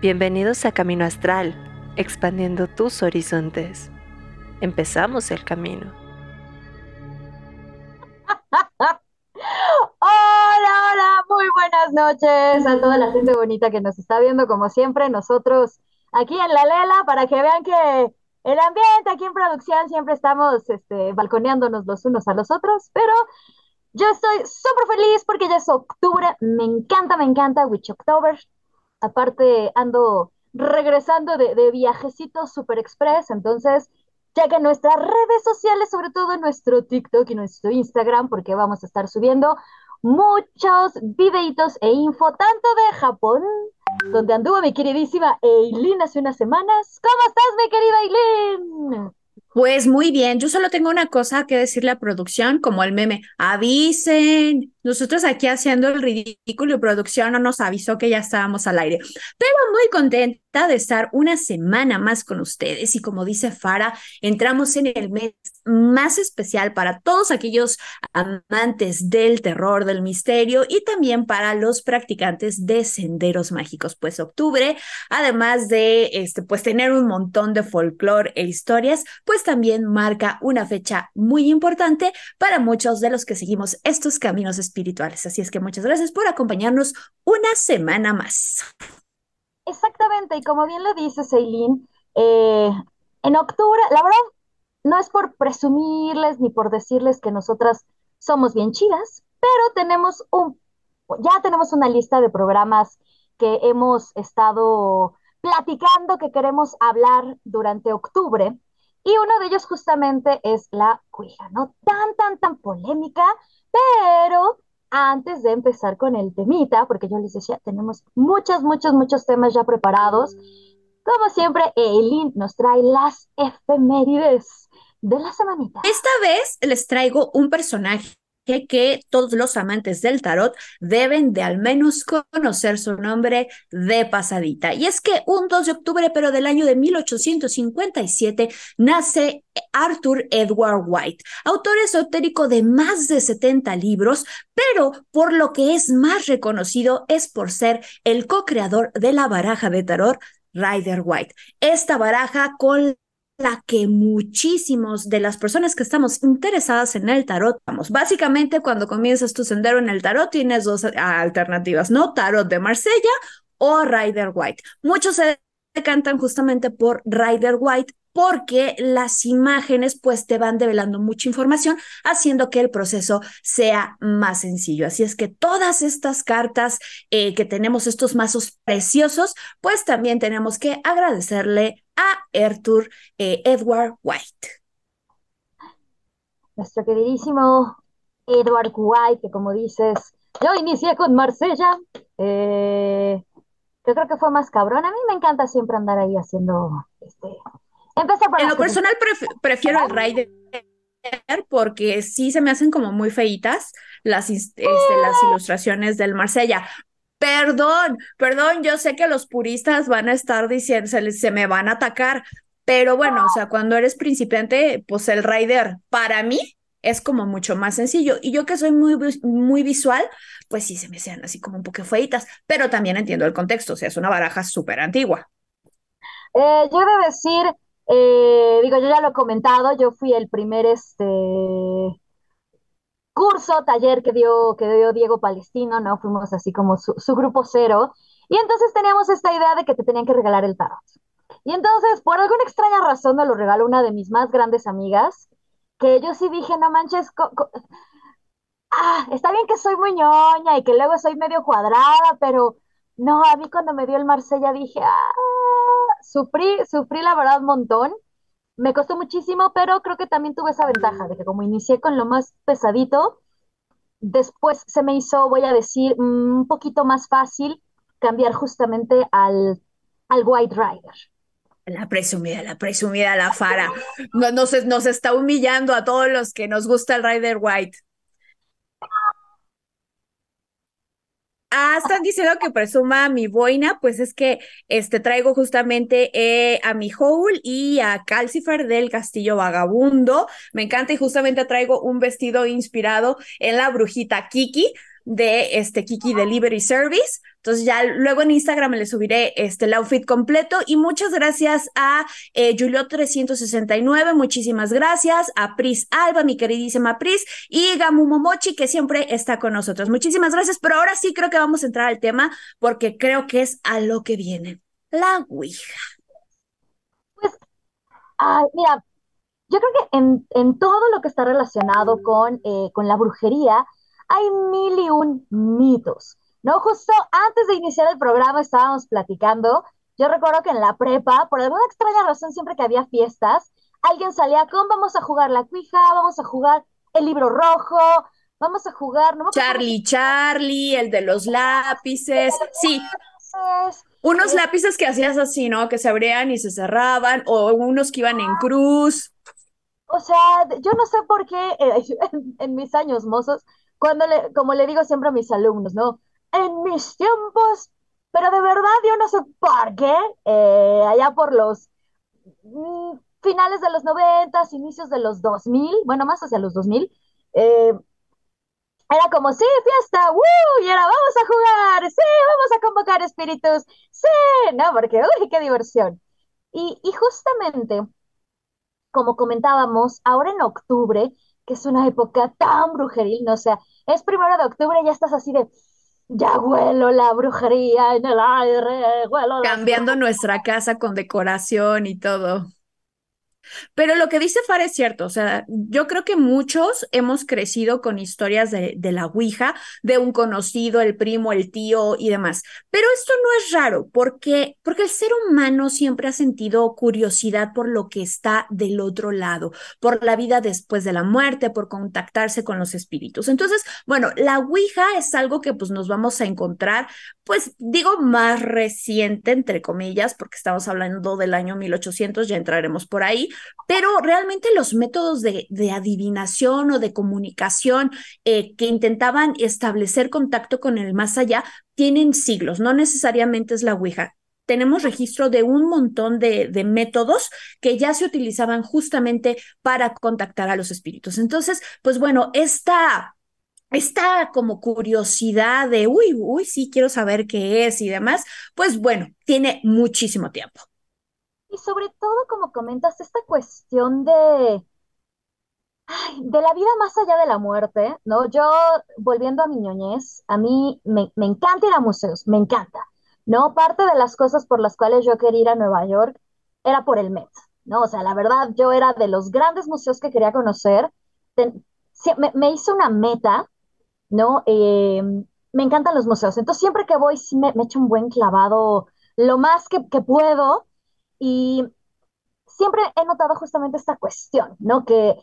Bienvenidos a Camino Astral, expandiendo tus horizontes. Empezamos el camino. Hola, hola, muy buenas noches a toda la gente bonita que nos está viendo, como siempre, nosotros aquí en La Lela, para que vean que el ambiente aquí en producción siempre estamos este, balconeándonos los unos a los otros, pero yo estoy súper feliz porque ya es octubre, me encanta, me encanta Witch October, Aparte, ando regresando de, de viajecito Super Express, entonces, que nuestras redes sociales, sobre todo nuestro TikTok y nuestro Instagram, porque vamos a estar subiendo muchos videitos e info, tanto de Japón, donde anduvo mi queridísima Eileen hace unas semanas. ¿Cómo estás, mi querida Eileen? Pues muy bien, yo solo tengo una cosa que decirle a producción, como el meme, avisen, nosotros aquí haciendo el ridículo y producción no nos avisó que ya estábamos al aire, pero muy contenta de estar una semana más con ustedes y como dice Fara, entramos en el mes más especial para todos aquellos amantes del terror, del misterio y también para los practicantes de senderos mágicos, pues octubre, además de este pues tener un montón de folclore e historias, pues también marca una fecha muy importante para muchos de los que seguimos estos caminos espirituales espirituales. Así es que muchas gracias por acompañarnos una semana más. Exactamente, y como bien lo dice Eileen, eh, en octubre, la verdad, no es por presumirles ni por decirles que nosotras somos bien chidas, pero tenemos un, ya tenemos una lista de programas que hemos estado platicando que queremos hablar durante octubre. Y uno de ellos justamente es la cuija, ¿no? Tan, tan, tan polémica, pero antes de empezar con el temita, porque yo les decía, tenemos muchos, muchos, muchos temas ya preparados. Como siempre, Eileen nos trae las efemérides de la semanita. Esta vez les traigo un personaje que todos los amantes del tarot deben de al menos conocer su nombre de pasadita. Y es que un 2 de octubre, pero del año de 1857, nace Arthur Edward White, autor esotérico de más de 70 libros, pero por lo que es más reconocido es por ser el co-creador de la baraja de tarot Rider White. Esta baraja con la que muchísimos de las personas que estamos interesadas en el tarot, vamos, básicamente cuando comienzas tu sendero en el tarot tienes dos alternativas, ¿no? Tarot de Marsella o Rider White. Muchos se decantan justamente por Rider White porque las imágenes pues te van develando mucha información, haciendo que el proceso sea más sencillo. Así es que todas estas cartas eh, que tenemos, estos mazos preciosos, pues también tenemos que agradecerle a Arthur eh, Edward White. Nuestro queridísimo Edward White, que como dices, yo inicié con Marsella. Eh, yo creo que fue más cabrón. A mí me encanta siempre andar ahí haciendo este, en lo personal prefiero el Rider porque sí se me hacen como muy feitas las, este, las ilustraciones del Marsella. Perdón, perdón, yo sé que los puristas van a estar diciendo, se, se me van a atacar, pero bueno, o sea, cuando eres principiante, pues el Rider para mí es como mucho más sencillo. Y yo que soy muy, muy visual, pues sí se me sean así como un poco feitas, pero también entiendo el contexto, o sea, es una baraja súper antigua. Eh, yo he de decir eh, digo, yo ya lo he comentado, yo fui el primer este curso, taller que dio, que dio Diego Palestino, ¿no? Fuimos así como su, grupo cero. Y entonces teníamos esta idea de que te tenían que regalar el tarot. Y entonces, por alguna extraña razón, me lo regaló una de mis más grandes amigas, que yo sí dije, no manches, ah, está bien que soy muy ñoña y que luego soy medio cuadrada, pero no, a mí cuando me dio el Marsella dije, ah, sufrí, sufrí la verdad un montón. Me costó muchísimo, pero creo que también tuve esa ventaja de que como inicié con lo más pesadito, después se me hizo, voy a decir, un poquito más fácil cambiar justamente al, al White Rider. La presumida, la presumida, la Fara. Nos, nos está humillando a todos los que nos gusta el Rider White. Ah, están diciendo que presuma mi boina, pues es que este traigo justamente eh, a mi Howl y a Calcifer del Castillo Vagabundo. Me encanta y justamente traigo un vestido inspirado en la brujita Kiki de este Kiki Delivery Service Entonces ya luego en Instagram le subiré este, el outfit completo y muchas gracias a eh, Julio369, muchísimas gracias, a Pris Alba, mi queridísima Pris, y Gamu Momochi, que siempre está con nosotros. Muchísimas gracias, pero ahora sí creo que vamos a entrar al tema porque creo que es a lo que viene, la Ouija. Pues, mira, yo creo que en, en, todo lo que está relacionado con, eh, con la brujería hay mil y un mitos. ¿No? Justo antes de iniciar el programa estábamos platicando. Yo recuerdo que en la prepa, por alguna extraña razón, siempre que había fiestas, alguien salía con vamos a jugar la cuija, vamos a jugar el libro rojo, vamos a jugar. ¿no? Charlie, Charlie, el de los lápices. Sí. Unos lápices que hacías así, ¿no? Que se abrían y se cerraban, o unos que iban en cruz. O sea, yo no sé por qué eh, en, mis años mozos, cuando le, como le digo siempre a mis alumnos, ¿no? En mis tiempos, pero de verdad yo no sé por qué, eh, allá por los mm, finales de los noventas, inicios de los 2000, bueno, más hacia los 2000, eh, era como, sí, fiesta, ¡woo! Y era, vamos a jugar, sí, vamos a convocar espíritus, sí, ¿no? Porque, uy, qué diversión. Y, justamente como comentábamos, ahora en octubre, que es una época tan brujeril, ¿no? O sea, es primero de octubre y ya estás así de, ya huelo la brujería en el aire, huelo. Cambiando nuestra casa con decoración y todo. Pero lo que dice Far es cierto, o sea, yo creo que muchos hemos crecido con historias de, la Ouija, de un conocido, el primo, el tío y demás. Pero esto no es raro, porque, porque el ser humano siempre ha sentido curiosidad por lo que está del otro lado, por la vida después de la muerte, por contactarse con los espíritus. Entonces, bueno, la Ouija es algo que pues nos vamos a encontrar, pues digo más reciente, entre comillas, porque estamos hablando del año 1800, ya entraremos por ahí pero realmente los métodos de, adivinación o de comunicación eh, que intentaban establecer contacto con el más allá tienen siglos, no necesariamente es la Ouija. Tenemos registro de un montón de, de métodos que ya se utilizaban justamente para contactar a los espíritus. Entonces, pues bueno, esta esta como curiosidad de, uy, uy, sí, quiero saber qué es y demás, pues bueno, tiene muchísimo tiempo. Sobre todo, como comentas, esta cuestión de, de la vida más allá de la muerte, ¿no? Yo, volviendo a mi ñoñez, a mí me, me encanta ir a museos, me encanta, ¿no? Parte de las cosas por las cuales yo quería ir a Nueva York era por el Met, ¿no? O sea, la verdad, yo era de los grandes museos que quería conocer. me, me hice una meta, ¿no? Eh, me encantan los museos, entonces siempre que voy sí me, echo un buen clavado lo más que puedo y siempre he notado justamente esta cuestión, ¿no? Que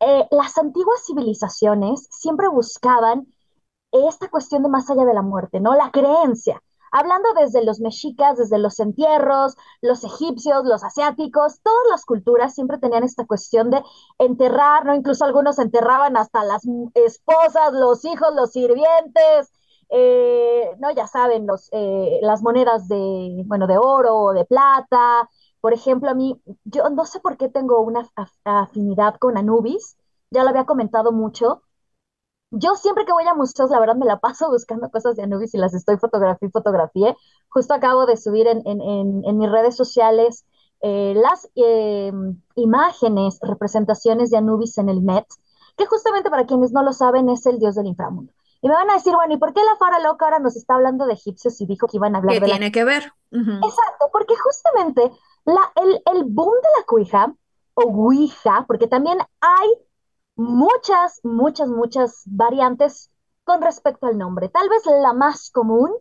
eh, las antiguas civilizaciones siempre buscaban esta cuestión de más allá de la muerte, ¿no? La creencia. Hablando desde los mexicas, desde los entierros, los egipcios, los asiáticos, todas las culturas siempre tenían esta cuestión de enterrar, ¿no? Incluso algunos enterraban hasta las esposas, los hijos, los sirvientes, eh, no, ya saben, los, eh, las monedas de, bueno, de oro o de plata. Por ejemplo, a mí, yo no sé por qué tengo una afinidad con Anubis, ya lo había comentado mucho. Yo siempre que voy a museos, la verdad me la paso buscando cosas de Anubis y las estoy fotografié. Justo acabo de subir en, en, en, mis redes sociales eh, las imágenes, representaciones de Anubis en el Met, que justamente para quienes no lo saben es el dios del inframundo. Y me van a decir, bueno, ¿y por qué la Fara Loca ahora nos está hablando de egipcios y dijo que iban a hablar ¿Qué de tiene que ver? Exacto, porque justamente la, el, el boom de la cuija, o ouija, porque también hay muchas, muchas, muchas variantes con respecto al nombre. Tal vez la más común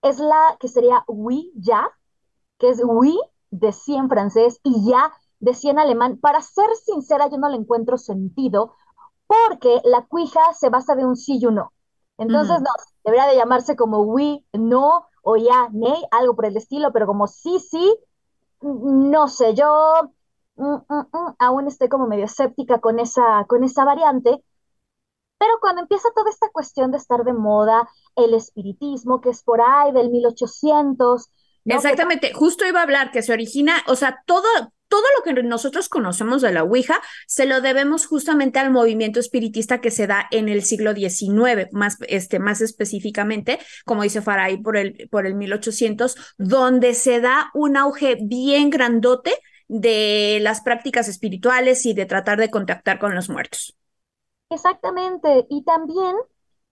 es la que sería Ouija, que es oui de sí en francés y ya de sí en alemán. Para ser sincera, yo no le encuentro sentido porque la cuija se basa de un sí y un no. Entonces, no, debería de llamarse como we, no, o ya, nay, algo por el estilo, pero como sí, sí, no sé, yo mm, mm, mm, aún estoy como medio escéptica con esa, con esa variante, pero cuando empieza toda esta cuestión de estar de moda, el espiritismo, que es por ahí del 1800. Exactamente, justo iba a hablar que se origina, o sea, todo, todo lo que nosotros conocemos de la Ouija se lo debemos justamente al movimiento espiritista que se da en el siglo XIX, más, este, más específicamente, como dice Faray, por el, por el 1800, donde se da un auge bien grandote de las prácticas espirituales y de tratar de contactar con los muertos. Exactamente, y también,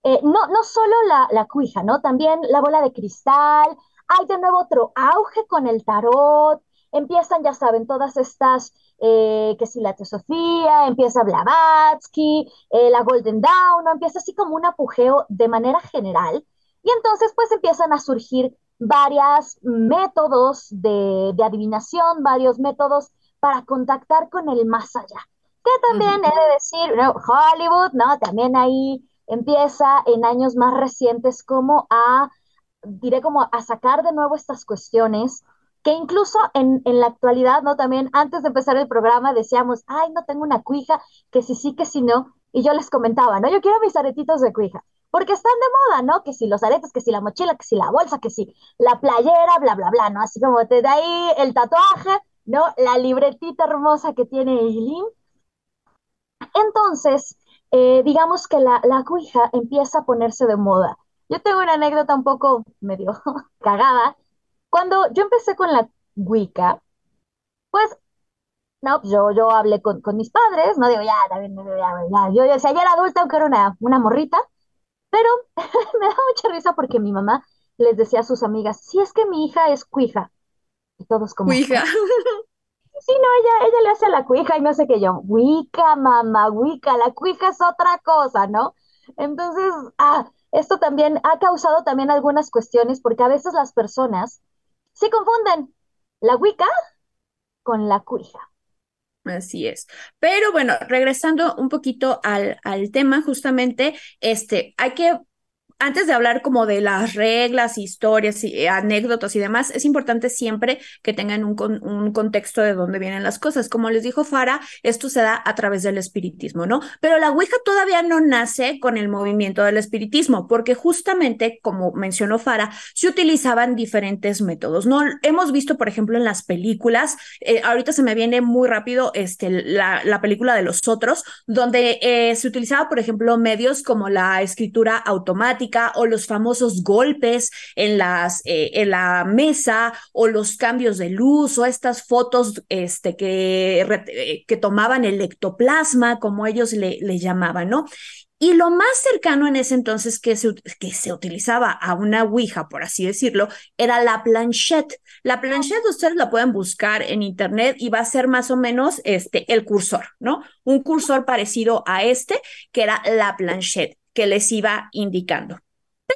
eh, no, no solo la, la cuija, ¿no? También la bola de cristal, hay de nuevo otro auge con el tarot, empiezan, ya saben, todas estas, eh, que si la teosofía, empieza Blavatsky, eh, la Golden Dawn, ¿no? empieza así como un apogeo de manera general, y entonces pues empiezan a surgir varios métodos de, adivinación, varios métodos para contactar con el más allá. Que también he de decir, Hollywood, ¿no? También ahí empieza en años más recientes como a, diré como a sacar de nuevo estas cuestiones que incluso en, en, la actualidad, ¿no? También antes de empezar el programa decíamos, ay, no tengo una cuija, que si sí, que si no, y yo les comentaba, ¿no? Yo quiero mis aretitos de cuija porque están de moda, ¿no? Que si los aretes, que si la mochila, que si la bolsa, que si la playera, bla, bla, bla, ¿no? Así como da ahí el tatuaje, ¿no? La libretita hermosa que tiene Eileen. Entonces, eh, digamos que la, la cuija empieza a ponerse de moda. Yo tengo una anécdota un poco medio cagada. Cuando yo empecé con la Wicca, pues no, yo, yo hablé con, con, mis padres, no digo, ya, también, ya, ya, yo, yo, o sea, ya era adulta, aunque era una, una morrita, pero me da mucha risa porque mi mamá les decía a sus amigas, si es que mi hija es cuija. Y todos como... Cuija. Sí, no, ella, ella le hace a la cuija y no sé qué yo. Wicca, mamá, Wicca, la cuija es otra cosa, ¿no? Entonces, ah, esto también ha causado también algunas cuestiones porque a veces las personas se confunden la Wicca con la cuija. Así es. Pero bueno, regresando un poquito al, al tema, justamente, este, hay que antes de hablar como de las reglas, historias, y, eh, anécdotas y demás, es importante siempre que tengan un, contexto de dónde vienen las cosas. Como les dijo Fara, esto se da a través del espiritismo, ¿no? Pero la Ouija todavía no nace con el movimiento del espiritismo, porque justamente, como mencionó Fara, se utilizaban diferentes métodos, ¿no? Hemos visto, por ejemplo, en las películas, eh, ahorita se me viene muy rápido este, la, la película de los otros, donde eh, se utilizaba, por ejemplo, medios como la escritura automática, o los famosos golpes en, eh, en la mesa o los cambios de luz o estas fotos este, que, eh, que tomaban el ectoplasma, como ellos le, le llamaban, ¿no? Y lo más cercano en ese entonces que se, que se utilizaba a una Ouija, por así decirlo, era la planchette. La planchette ustedes la pueden buscar en internet y va a ser más o menos este, el cursor, ¿no? Un cursor parecido a este, que era la planchette que les iba indicando.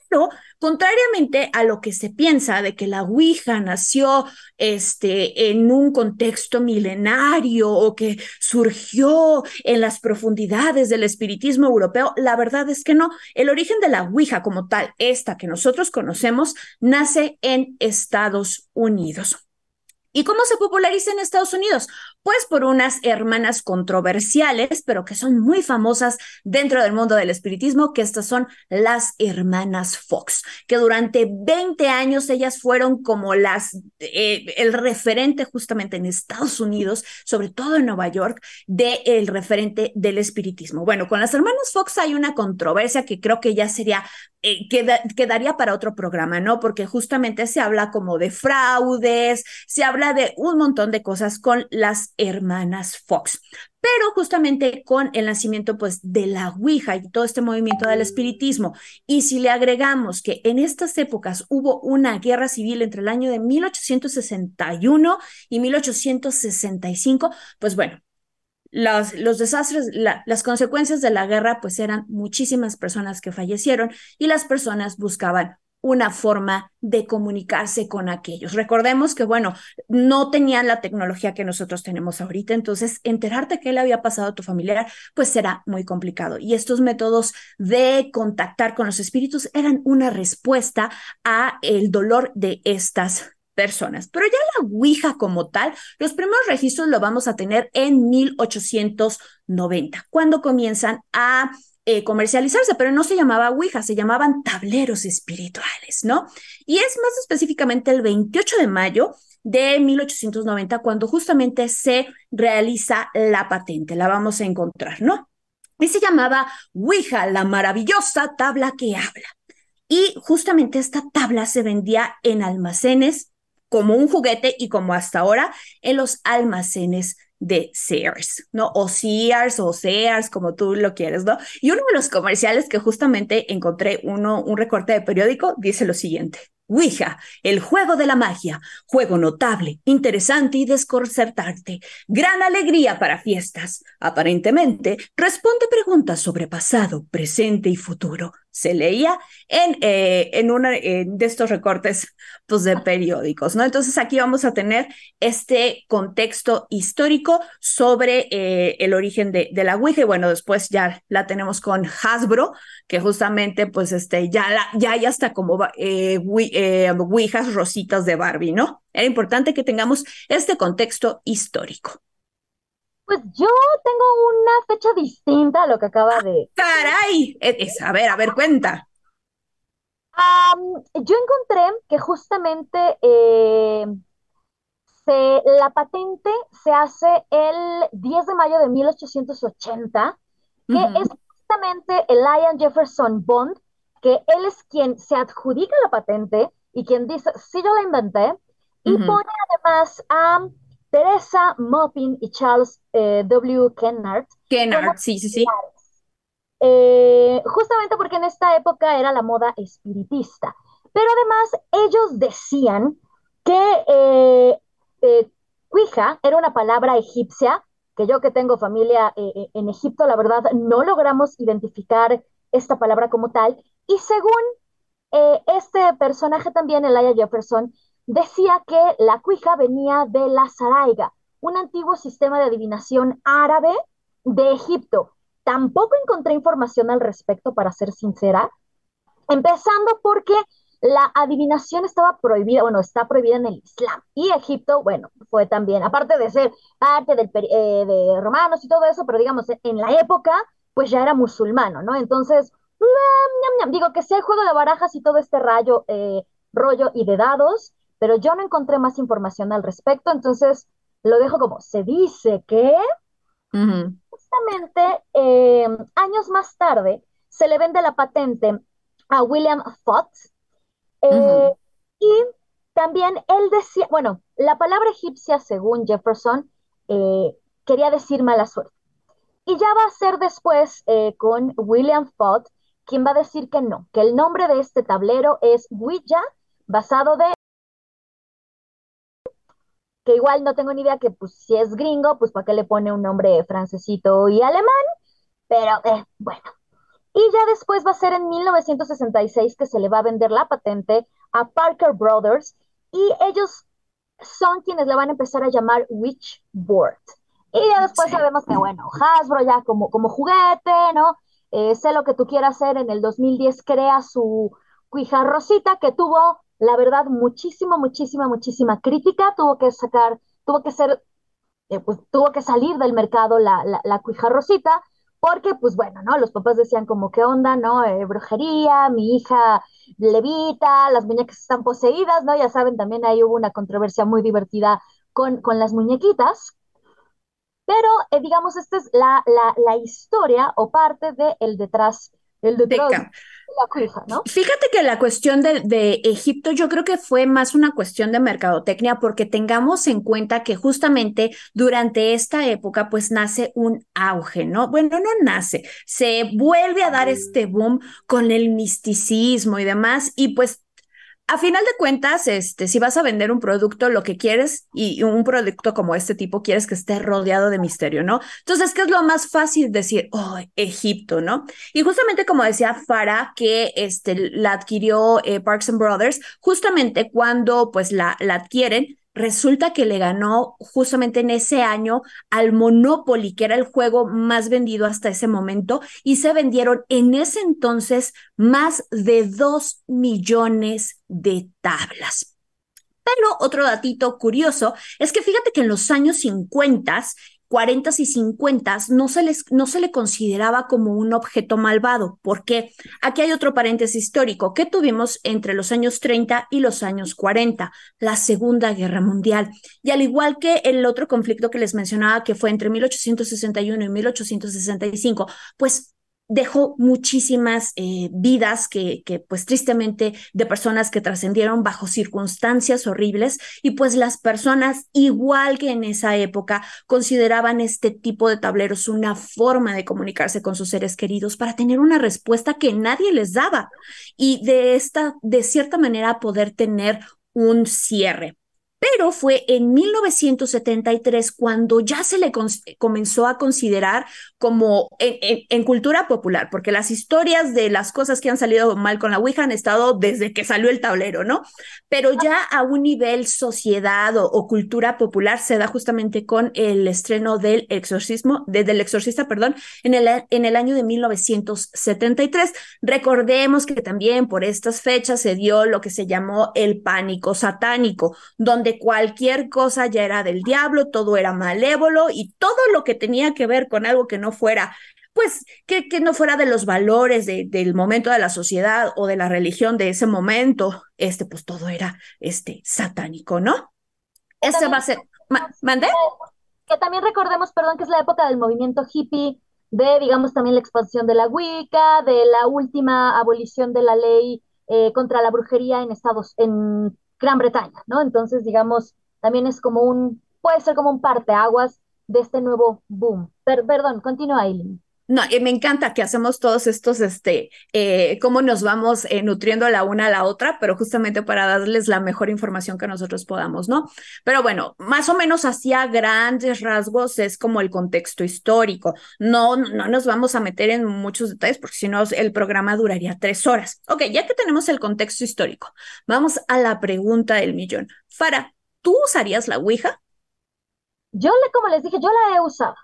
Pero, contrariamente a lo que se piensa de que la Ouija nació este, en un contexto milenario o que surgió en las profundidades del espiritismo europeo, la verdad es que no. El origen de la Ouija como tal, esta que nosotros conocemos, nace en Estados Unidos. ¿Y cómo se populariza en Estados Unidos? Pues por unas hermanas controversiales, pero que son muy famosas dentro del mundo del espiritismo, que estas son las hermanas Fox, que durante 20 años ellas fueron como las, eh, el referente justamente en Estados Unidos, sobre todo en Nueva York, del el referente del espiritismo. Bueno, con las hermanas Fox hay una controversia que creo que ya sería, eh, quedaría para otro programa, ¿no? Porque justamente se habla como de fraudes, se habla de un montón de cosas con las hermanas Fox. Pero justamente con el nacimiento pues de la Ouija y todo este movimiento del espiritismo, y si le agregamos que en estas épocas hubo una guerra civil entre el año de 1861 y 1865, pues bueno, los, los, desastres, las consecuencias de la guerra, pues eran muchísimas personas que fallecieron y las personas buscaban una forma de comunicarse con aquellos. Recordemos que, bueno, no tenían la tecnología que nosotros tenemos ahorita, entonces enterarte que le había pasado a tu familiar, pues será muy complicado. Y estos métodos de contactar con los espíritus eran una respuesta a el dolor de estas personas. Pero ya la Ouija como tal, los primeros registros lo vamos a tener en 1890, cuando comienzan a eh, comercializarse, pero no se llamaba Ouija, se llamaban tableros espirituales, ¿no? Y es más específicamente el 28 de mayo de 1890 cuando justamente se realiza la patente, la vamos a encontrar, ¿no? Y se llamaba Ouija, la maravillosa tabla que habla. Y justamente esta tabla se vendía en almacenes como un juguete y como hasta ahora en los almacenes de Sears, ¿no? O Sears o Sears, como tú lo quieres, ¿no? Y uno de los comerciales que justamente encontré uno, un recorte de periódico, dice lo siguiente. Ouija, el juego de la magia, juego notable, interesante y desconcertante, gran alegría para fiestas. Aparentemente, responde preguntas sobre pasado, presente y futuro. Se leía en, eh, en uno de estos recortes pues, de periódicos, ¿no? Entonces aquí vamos a tener este contexto histórico sobre eh, el origen de, de, la Ouija y bueno, después ya la tenemos con Hasbro, que justamente pues este, ya, la, ya, ya está como eh, eh, Ouijas rositas de Barbie, ¿no? Era importante que tengamos este contexto histórico. Pues yo tengo una fecha distinta a lo que acaba de. ¡Caray! Es, a ver, a ver, cuenta. yo encontré que justamente eh, se, la patente se hace el 10 de mayo de 1880, que es justamente el Ian Jefferson Bond, que él es quien se adjudica la patente y quien dice, sí, yo la inventé, y pone además a Teresa Moppin y Charles eh, W. Kennard. Kennard, sí, sí, sí. Eh, justamente porque en esta época era la moda espiritista. Pero además ellos decían que eh, eh era una palabra egipcia, que yo que tengo familia en Egipto, la verdad, no logramos identificar esta palabra como tal. Y según este personaje también, Elijah Jefferson, decía que la cuija venía de la zaraiga, un antiguo sistema de adivinación árabe de Egipto. Tampoco encontré información al respecto, para ser sincera, empezando porque la adivinación estaba prohibida, bueno, está prohibida en el Islam. Y Egipto, bueno, fue también, aparte de ser parte del, eh, de romanos y todo eso, pero digamos, en la época, pues ya era musulmano, ¿no? Entonces, digo que si hay juego de barajas y todo este rayo, eh, rollo y de dados, pero yo no encontré más información al respecto, entonces lo dejo como, se dice que justamente eh, años más tarde se le vende la patente a William Fox eh, y también él decía, bueno, la palabra egipcia según Jefferson eh, quería decir mala suerte. Y ya va a ser después con William Fox quien va a decir que no, que el nombre de este tablero es Ouija, basado de que igual no tengo ni idea que pues si es gringo, pues para qué le pone un nombre francesito y alemán, pero eh, bueno. Y ya después va a ser en 1966 que se le va a vender la patente a Parker Brothers y ellos son quienes le van a empezar a llamar Witchboard. Y ya después sabemos que, bueno, Hasbro ya como, como juguete, ¿no? Eh, sé lo que tú quieras hacer, en el 2010 crea su cuija rosita que tuvo la verdad, muchísima, muchísima, muchísima crítica, tuvo que sacar, tuvo que ser, eh, pues tuvo que salir del mercado la, la, la, cuija rosita, porque pues bueno, ¿no? Los papás decían como, ¿qué onda, no? Eh, brujería, mi hija levita, las muñecas están poseídas, ¿no? Ya saben, también ahí hubo una controversia muy divertida con, con las muñequitas. Pero, eh, digamos, esta es la, la, la historia o parte de el detrás, el detrás. Fíjate que la cuestión de, de, Egipto yo creo que fue más una cuestión de mercadotecnia porque tengamos en cuenta que justamente durante esta época pues nace un auge, ¿no? Bueno, no nace, se vuelve a dar este boom con el misticismo y demás y pues a final de cuentas, este, si vas a vender un producto, lo que quieres y un producto como este tipo, quieres que esté rodeado de misterio, ¿no? Entonces, ¿qué es lo más fácil decir? Oh, Egipto, ¿no? Y justamente como decía Farah, que este, la adquirió eh, Parks and Brothers, justamente cuando pues la, la adquieren, resulta que le ganó justamente en ese año al Monopoly, que era el juego más vendido hasta ese momento, y se vendieron en ese entonces más de dos millones de tablas. Pero otro datito curioso es que fíjate que en los años 50 40 y 50 no se, les, no se le consideraba como un objeto malvado. ¿Por qué? Aquí hay otro paréntesis histórico que tuvimos entre los años 30 y los años 40, la Segunda Guerra Mundial. Y al igual que el otro conflicto que les mencionaba, que fue entre 1861 y 1865, pues dejó muchísimas eh, vidas que, que, pues tristemente, de personas que trascendieron bajo circunstancias horribles y pues las personas, igual que en esa época, consideraban este tipo de tableros una forma de comunicarse con sus seres queridos para tener una respuesta que nadie les daba y de esta, de cierta manera, poder tener un cierre pero fue en 1973 cuando ya se le comenzó a considerar como en, cultura popular, porque las historias de las cosas que han salido mal con la Ouija han estado desde que salió el tablero, ¿no? Pero ya a un nivel sociedad o, cultura popular se da justamente con el estreno del exorcismo, desde el exorcista, perdón, en el, en el año de 1973. Recordemos que también por estas fechas se dio lo que se llamó el pánico satánico, donde cualquier cosa ya era del diablo, todo era malévolo y todo lo que tenía que ver con algo que no fuera pues que, que no fuera de los valores del momento de la sociedad o de la religión de ese momento, este, pues todo era este satánico, ¿no? Ese va a ser. ¿Mande? Que también recordemos, perdón, que es la época del movimiento hippie, de, digamos, también la expansión de la Wicca, de la última abolición de la ley eh, contra la brujería en Estados, en Gran Bretaña, ¿no? Entonces, digamos, también es como un, puede ser como un parteaguas de este nuevo boom. perdón, continúa, Aileen. No, me encanta que hacemos todos estos, este, eh, cómo nos vamos eh, nutriendo la una a la otra, pero justamente para darles la mejor información que nosotros podamos, ¿no? Pero bueno, más o menos hacia grandes rasgos es como el contexto histórico. No, no nos vamos a meter en muchos detalles porque si no el programa duraría tres horas. Ok, ya que tenemos el contexto histórico, vamos a la pregunta del millón. Fara, ¿tú usarías la Ouija? Yo, como les dije, yo la he usado.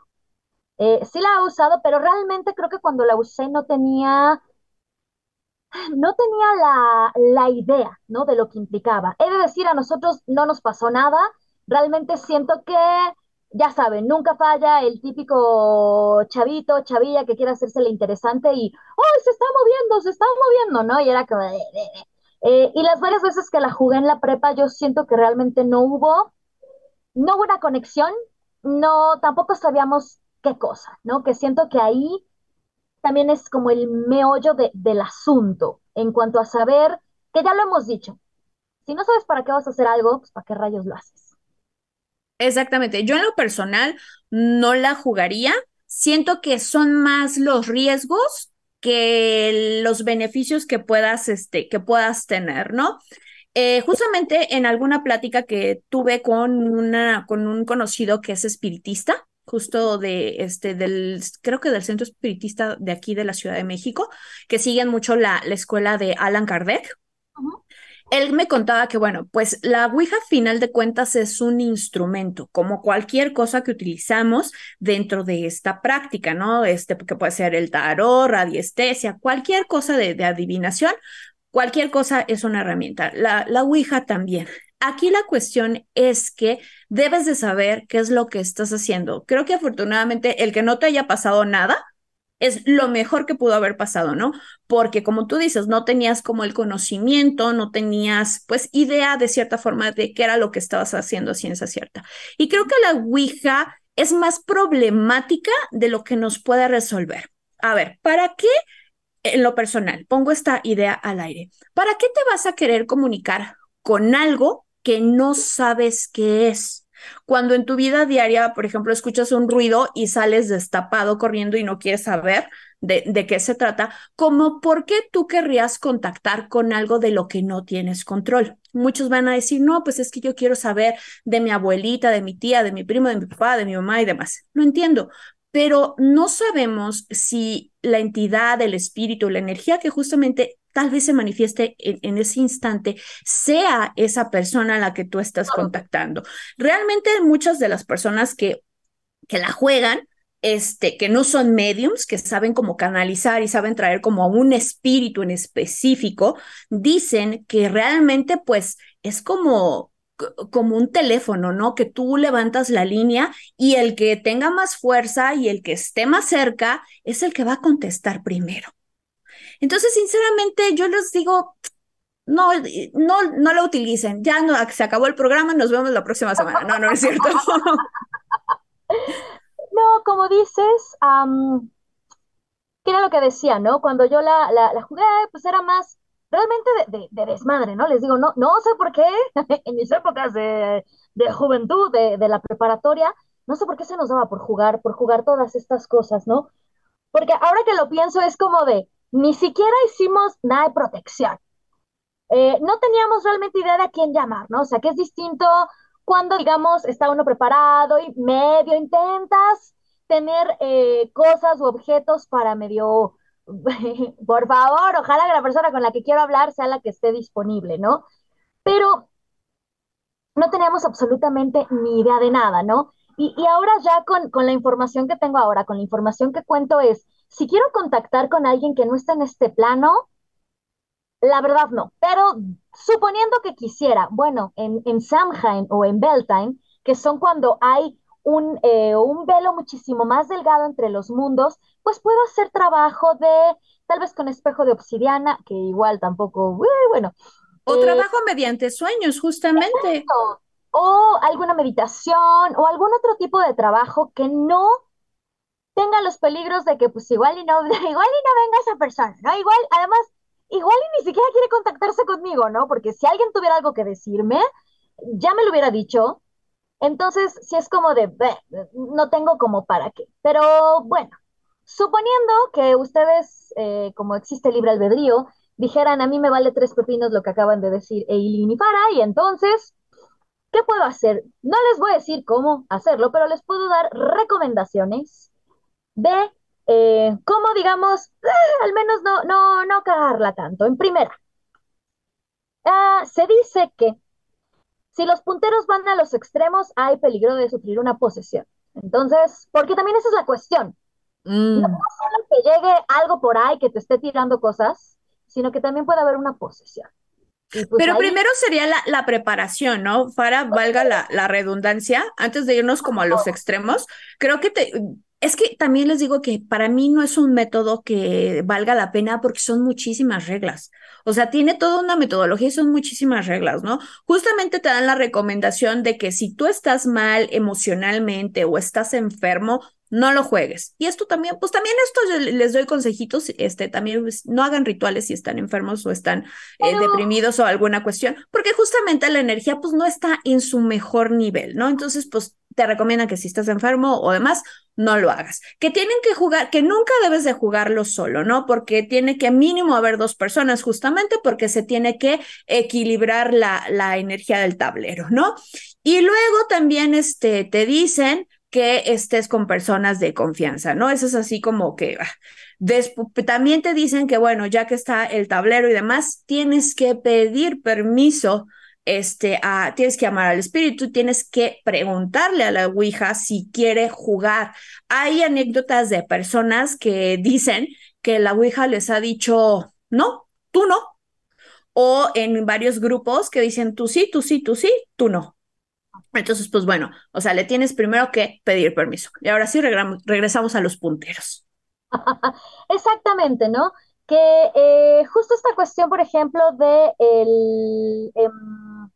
Eh, sí la he usado, pero realmente creo que cuando la usé no tenía, no tenía la, la idea, ¿no? De lo que implicaba. He de decir, a nosotros no nos pasó nada. Realmente siento que, ya saben, nunca falla el típico chavito, chavilla que quiere hacerse la interesante y, ¡oh, se está moviendo, se está moviendo! ¿No? Y era como... Eh, y las varias veces que la jugué en la prepa, yo siento que realmente no hubo, no hubo una conexión, no, tampoco sabíamos qué cosa, ¿no? Que siento que ahí también es como el meollo del asunto en cuanto a saber, que ya lo hemos dicho, si no sabes para qué vas a hacer algo, pues para qué rayos lo haces. Exactamente, yo en lo personal no la jugaría, siento que son más los riesgos que los beneficios que puedas, este, que puedas tener, ¿no? Eh, justamente en alguna plática que tuve con, una, con un conocido que es espiritista, justo de este del creo que del centro espiritista de aquí de la Ciudad de México, que siguen mucho la, la escuela de Alan Kardec. Él me contaba que, bueno, pues la Ouija, final de cuentas, es un instrumento, como cualquier cosa que utilizamos dentro de esta práctica, ¿no? Este, que puede ser el tarot, radiestesia, cualquier cosa de, de adivinación, cualquier cosa es una herramienta. La, la Ouija también. Aquí la cuestión es que debes de saber qué es lo que estás haciendo. Creo que afortunadamente el que no te haya pasado nada es lo mejor que pudo haber pasado, ¿no? Porque como tú dices, no tenías como el conocimiento, no tenías pues idea de cierta forma de qué era lo que estabas haciendo ciencia cierta. Y creo que la Ouija es más problemática de lo que nos puede resolver. A ver, ¿para qué? En lo personal, pongo esta idea al aire. ¿Para qué te vas a querer comunicar con algo que no sabes qué es. Cuando en tu vida diaria, por ejemplo, escuchas un ruido y sales destapado corriendo y no quieres saber de, de, qué se trata, como por qué tú querrías contactar con algo de lo que no tienes control. Muchos van a decir, no, pues es que yo quiero saber de mi abuelita, de mi tía, de mi primo, de mi papá, de mi mamá y demás. No entiendo, pero no sabemos si la entidad, el espíritu, la energía que justamente tal vez se manifieste en, ese instante, sea esa persona a la que tú estás contactando. Realmente muchas de las personas que, que la juegan, este, que no son mediums, que saben cómo canalizar y saben traer como a un espíritu en específico, dicen que realmente pues es como como un teléfono, ¿no? Que tú levantas la línea y el que tenga más fuerza y el que esté más cerca es el que va a contestar primero. Entonces, sinceramente, yo les digo, no, no, no lo utilicen. Ya no, se acabó el programa, nos vemos la próxima semana. No, no es cierto. no, como dices, ¿qué era lo que decía, no? Cuando yo la, la, jugué, pues era más realmente de, desmadre, ¿no? Les digo, no, no sé por qué, en mis épocas de, juventud, de, de, la preparatoria, no sé por qué se nos daba por jugar, por jugar todas estas cosas, ¿no? Porque ahora que lo pienso es como de, ni siquiera hicimos nada de protección. Eh, no teníamos realmente idea de a quién llamar, ¿no? O sea, que es distinto cuando, digamos, está uno preparado y medio intentas tener eh, cosas u objetos para medio, por favor, ojalá que la persona con la que quiero hablar sea la que esté disponible, ¿no? Pero no teníamos absolutamente ni idea de nada, ¿no? Y, y ahora ya con, con la información que tengo ahora, con la información que cuento es, si quiero contactar con alguien que no está en este plano, la verdad no, pero suponiendo que quisiera, bueno, en, en Samhain o en Beltane, que son cuando hay un, eh, un velo muchísimo más delgado entre los mundos, pues puedo hacer trabajo de, tal vez con espejo de obsidiana, que igual tampoco, bueno. O eh, trabajo mediante sueños, justamente. O alguna meditación o algún otro tipo de trabajo que no tenga los peligros de que pues igual y no, igual y no venga esa persona, ¿no? Igual, además, igual y ni siquiera quiere contactarse conmigo, ¿no? Porque si alguien tuviera algo que decirme, ya me lo hubiera dicho. Entonces, si es como de, no tengo como para qué. Pero bueno, suponiendo que ustedes, eh, como existe libre albedrío, dijeran, a mí me vale tres pepinos lo que acaban de decir Eileen y Para, y entonces, ¿qué puedo hacer? No les voy a decir cómo hacerlo, pero les puedo dar recomendaciones de eh, cómo, digamos, eh, al menos no, no, no cagarla tanto. En primera, ah, se dice que si los punteros van a los extremos, hay peligro de sufrir una posesión. Entonces, porque también esa es la cuestión. No mm. solo que llegue algo por ahí que te esté tirando cosas, sino que también puede haber una posesión. Pues, Pero primero sería la, la, preparación, ¿no? Para, valga la, la redundancia, antes de irnos como a los extremos, creo que te, es que también les digo que para mí no es un método que valga la pena porque son muchísimas reglas. O sea, tiene toda una metodología y son muchísimas reglas, ¿no? Justamente te dan la recomendación de que si tú estás mal emocionalmente o estás enfermo, no lo juegues. Y esto también, pues también esto les doy consejitos, este, también pues, no hagan rituales si están enfermos o están eh, deprimidos o alguna cuestión, porque justamente la energía pues no está en su mejor nivel, ¿no? Entonces, pues te recomiendan que si estás enfermo o demás, no lo hagas. Que tienen que jugar, que nunca debes de jugarlo solo, ¿no? Porque tiene que mínimo haber dos personas justamente porque se tiene que equilibrar la, la energía del tablero, ¿no? Y luego también este, te dicen que estés con personas de confianza, ¿no? Eso es así como que ah, también te dicen que, bueno, ya que está el tablero y demás, tienes que pedir permiso, este, a, tienes que amar al espíritu, tienes que preguntarle a la Ouija si quiere jugar. Hay anécdotas de personas que dicen que la Ouija les ha dicho, no, tú no. O en varios grupos que dicen, tú sí, tú sí, tú sí, tú no. Entonces, pues bueno, o sea, le tienes primero que pedir permiso. Y ahora sí regresamos a los punteros. Exactamente, ¿no? Que eh, justo esta cuestión, por ejemplo, de el... Em,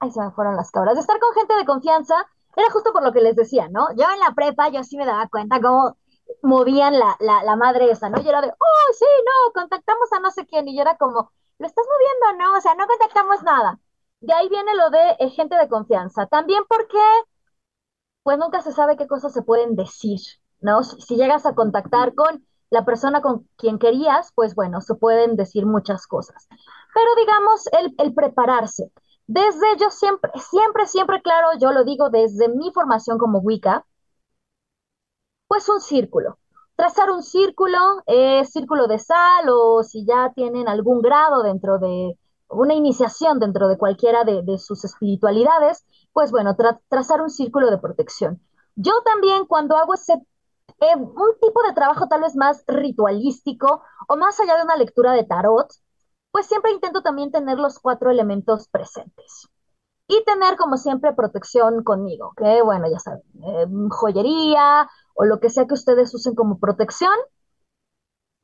ay, se me fueron las cabras. De estar con gente de confianza, era justo por lo que les decía, ¿no? Yo en la prepa, yo sí me daba cuenta cómo movían la, la, la madre esa, ¿no? Yo era de, oh, sí, no, contactamos a no sé quién. Y yo era como, lo estás moviendo, ¿no? O sea, no contactamos nada. De ahí viene lo de eh, gente de confianza. También porque, pues nunca se sabe qué cosas se pueden decir, ¿no? Si, llegas a contactar con la persona con quien querías, pues bueno, se pueden decir muchas cosas. Pero digamos, el, el prepararse. Desde yo siempre, siempre, siempre, claro, yo lo digo desde mi formación como Wicca, pues un círculo. Trazar un círculo, eh, círculo de sal o si ya tienen algún grado dentro de, una iniciación dentro de cualquiera de, sus espiritualidades, pues bueno, trazar un círculo de protección. Yo también cuando hago ese, eh, un tipo de trabajo tal vez más ritualístico o más allá de una lectura de tarot, pues siempre intento también tener los cuatro elementos presentes. y tener como siempre protección conmigo, que bueno, ya saben, eh, joyería o lo que sea que ustedes usen como protección,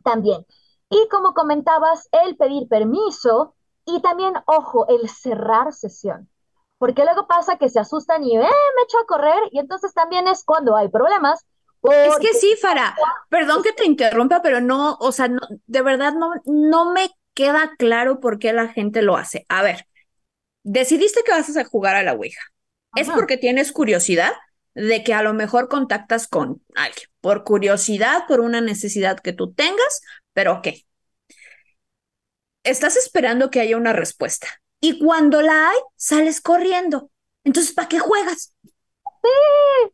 también. Y como comentabas, el pedir permiso y también, ojo, el cerrar sesión. Porque luego pasa que se asustan y eh, me echo a correr y entonces también es cuando hay problemas. Es que sí, Fara, perdón que te interrumpa, pero no, o sea, no, de verdad no, no me queda claro por qué la gente lo hace. A ver, decidiste que vas a jugar a la Ouija. ¿Es porque tienes curiosidad de que a lo mejor contactas con alguien? Por curiosidad, por una necesidad que tú tengas, pero ¿qué? Estás esperando que haya una respuesta. Y cuando la hay, sales corriendo. Entonces, ¿para qué juegas? Sí,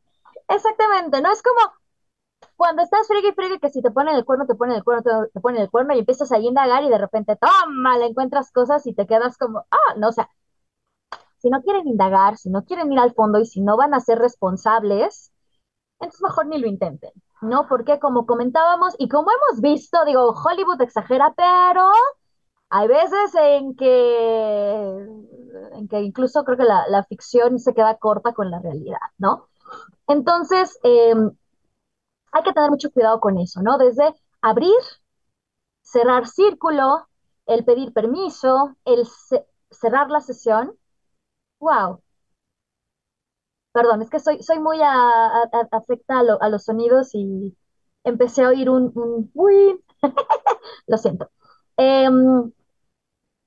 exactamente. No es como, cuando estás friegue y friegue que si te ponen el cuerno, te ponen el cuerno, te, te, ponen el cuerno y empiezas a indagar y de repente, toma, le encuentras cosas y te quedas como, ah, no, o sea, si no quieren indagar, si no quieren ir al fondo y si no van a ser responsables, entonces mejor ni lo intenten, ¿no? Porque como comentábamos y como hemos visto, digo, Hollywood exagera, pero hay veces en que, en que incluso creo que la, la ficción se queda corta con la realidad, ¿no? Entonces, eh, hay que tener mucho cuidado con eso, ¿no? Desde abrir, cerrar círculo, el pedir permiso, el cerrar la sesión. ¡Wow! Perdón, es que soy, soy muy afecta a, los sonidos y empecé a oír un, un uy, lo siento. Em,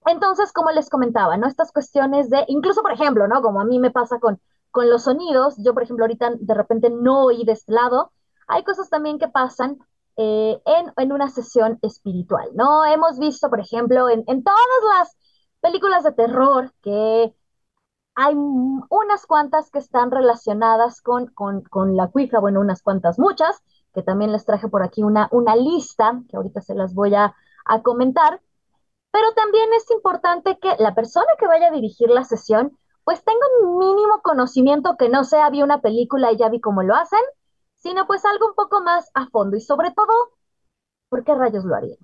entonces, como les comentaba, ¿no? Estas cuestiones de, incluso por ejemplo, ¿no? Como a mí me pasa con, con los sonidos, yo por ejemplo ahorita de repente no oí de este lado, hay cosas también que pasan eh, en, una sesión espiritual, ¿no? Hemos visto, por ejemplo, en, todas las películas de terror que hay unas cuantas que están relacionadas con, con, la cuija, bueno, unas cuantas muchas, que también les traje por aquí una, una lista, que ahorita se las voy a, a comentar, pero también es importante que la persona que vaya a dirigir la sesión, pues tenga un mínimo conocimiento que no sea, vi una película y ya vi cómo lo hacen, sino pues algo un poco más a fondo y sobre todo, ¿por qué rayos lo harían?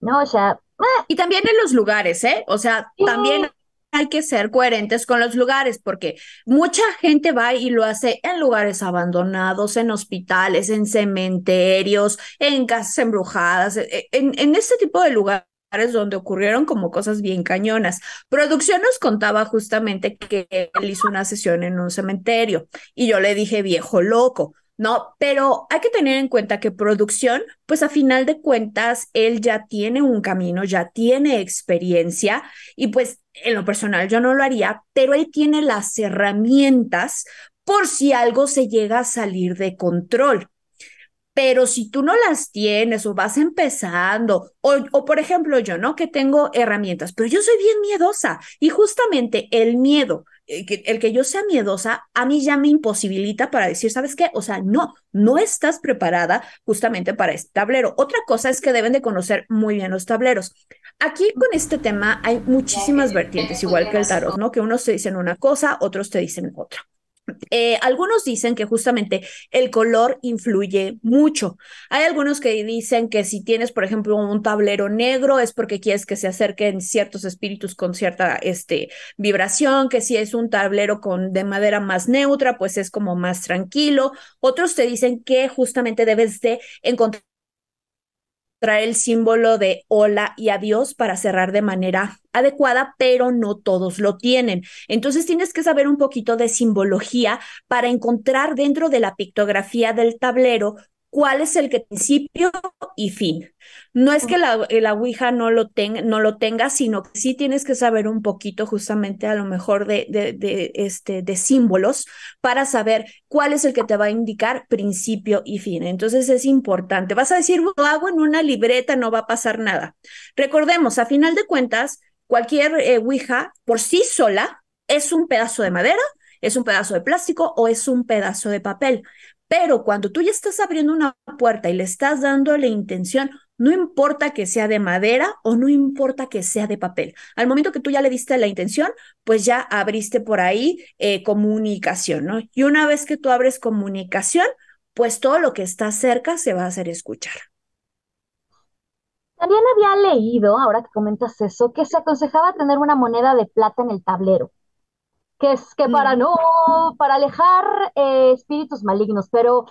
¿No? O sea... Eh. Y también en los lugares, ¿eh? O sea, también hay que ser coherentes con los lugares, porque mucha gente va y lo hace en lugares abandonados, en hospitales, en cementerios, en casas embrujadas, e, en, en este tipo de lugares donde ocurrieron como cosas bien cañonas. Producción nos contaba justamente que él hizo una sesión en un cementerio y yo le dije, viejo loco, ¿no? Pero hay que tener en cuenta que producción, pues a final de cuentas, él ya tiene un camino, ya tiene experiencia y pues en lo personal yo no lo haría, pero él tiene las herramientas por si algo se llega a salir de control. Pero si tú no las tienes o vas empezando, o, o, por ejemplo yo, ¿no? Que tengo herramientas, pero yo soy bien miedosa y justamente el miedo el que yo sea miedosa, a mí ya me imposibilita para decir, ¿sabes qué? O sea, no, no estás preparada justamente para este tablero. Otra cosa es que deben de conocer muy bien los tableros. Aquí con este tema hay muchísimas vertientes, igual que el tarot, ¿no? Que unos te dicen una cosa, otros te dicen otra. Eh, algunos dicen que justamente el color influye mucho. Hay algunos que dicen que si tienes, por ejemplo, un tablero negro es porque quieres que se acerquen ciertos espíritus con cierta este, vibración, que si es un tablero con, de madera más neutra, pues es como más tranquilo. Otros te dicen que justamente debes de encontrar el símbolo de hola y adiós para cerrar de manera adecuada, pero no todos lo tienen. Entonces tienes que saber un poquito de simbología para encontrar dentro de la pictografía del tablero cuál es el principio y fin. No es que la, la Ouija no lo, tenga, no lo tenga, sino que sí tienes que saber un poquito justamente a lo mejor de, de, de, este, de símbolos para saber cuál es el que te va a indicar principio y fin. Entonces es importante. Vas a decir, lo hago en una libreta, no va a pasar nada. Recordemos, a final de cuentas, cualquier eh, Ouija por sí sola es un pedazo de madera, es un pedazo de plástico o es un pedazo de papel. Pero cuando tú ya estás abriendo una puerta y le estás dando la intención, no importa que sea de madera o no importa que sea de papel. Al momento que tú ya le diste la intención, pues ya abriste por ahí eh, comunicación, ¿no? Y una vez que tú abres comunicación, pues todo lo que está cerca se va a hacer escuchar. También había leído, ahora que comentas eso, que se aconsejaba tener una moneda de plata en el tablero. Que es que para no, para alejar eh, espíritus malignos, pero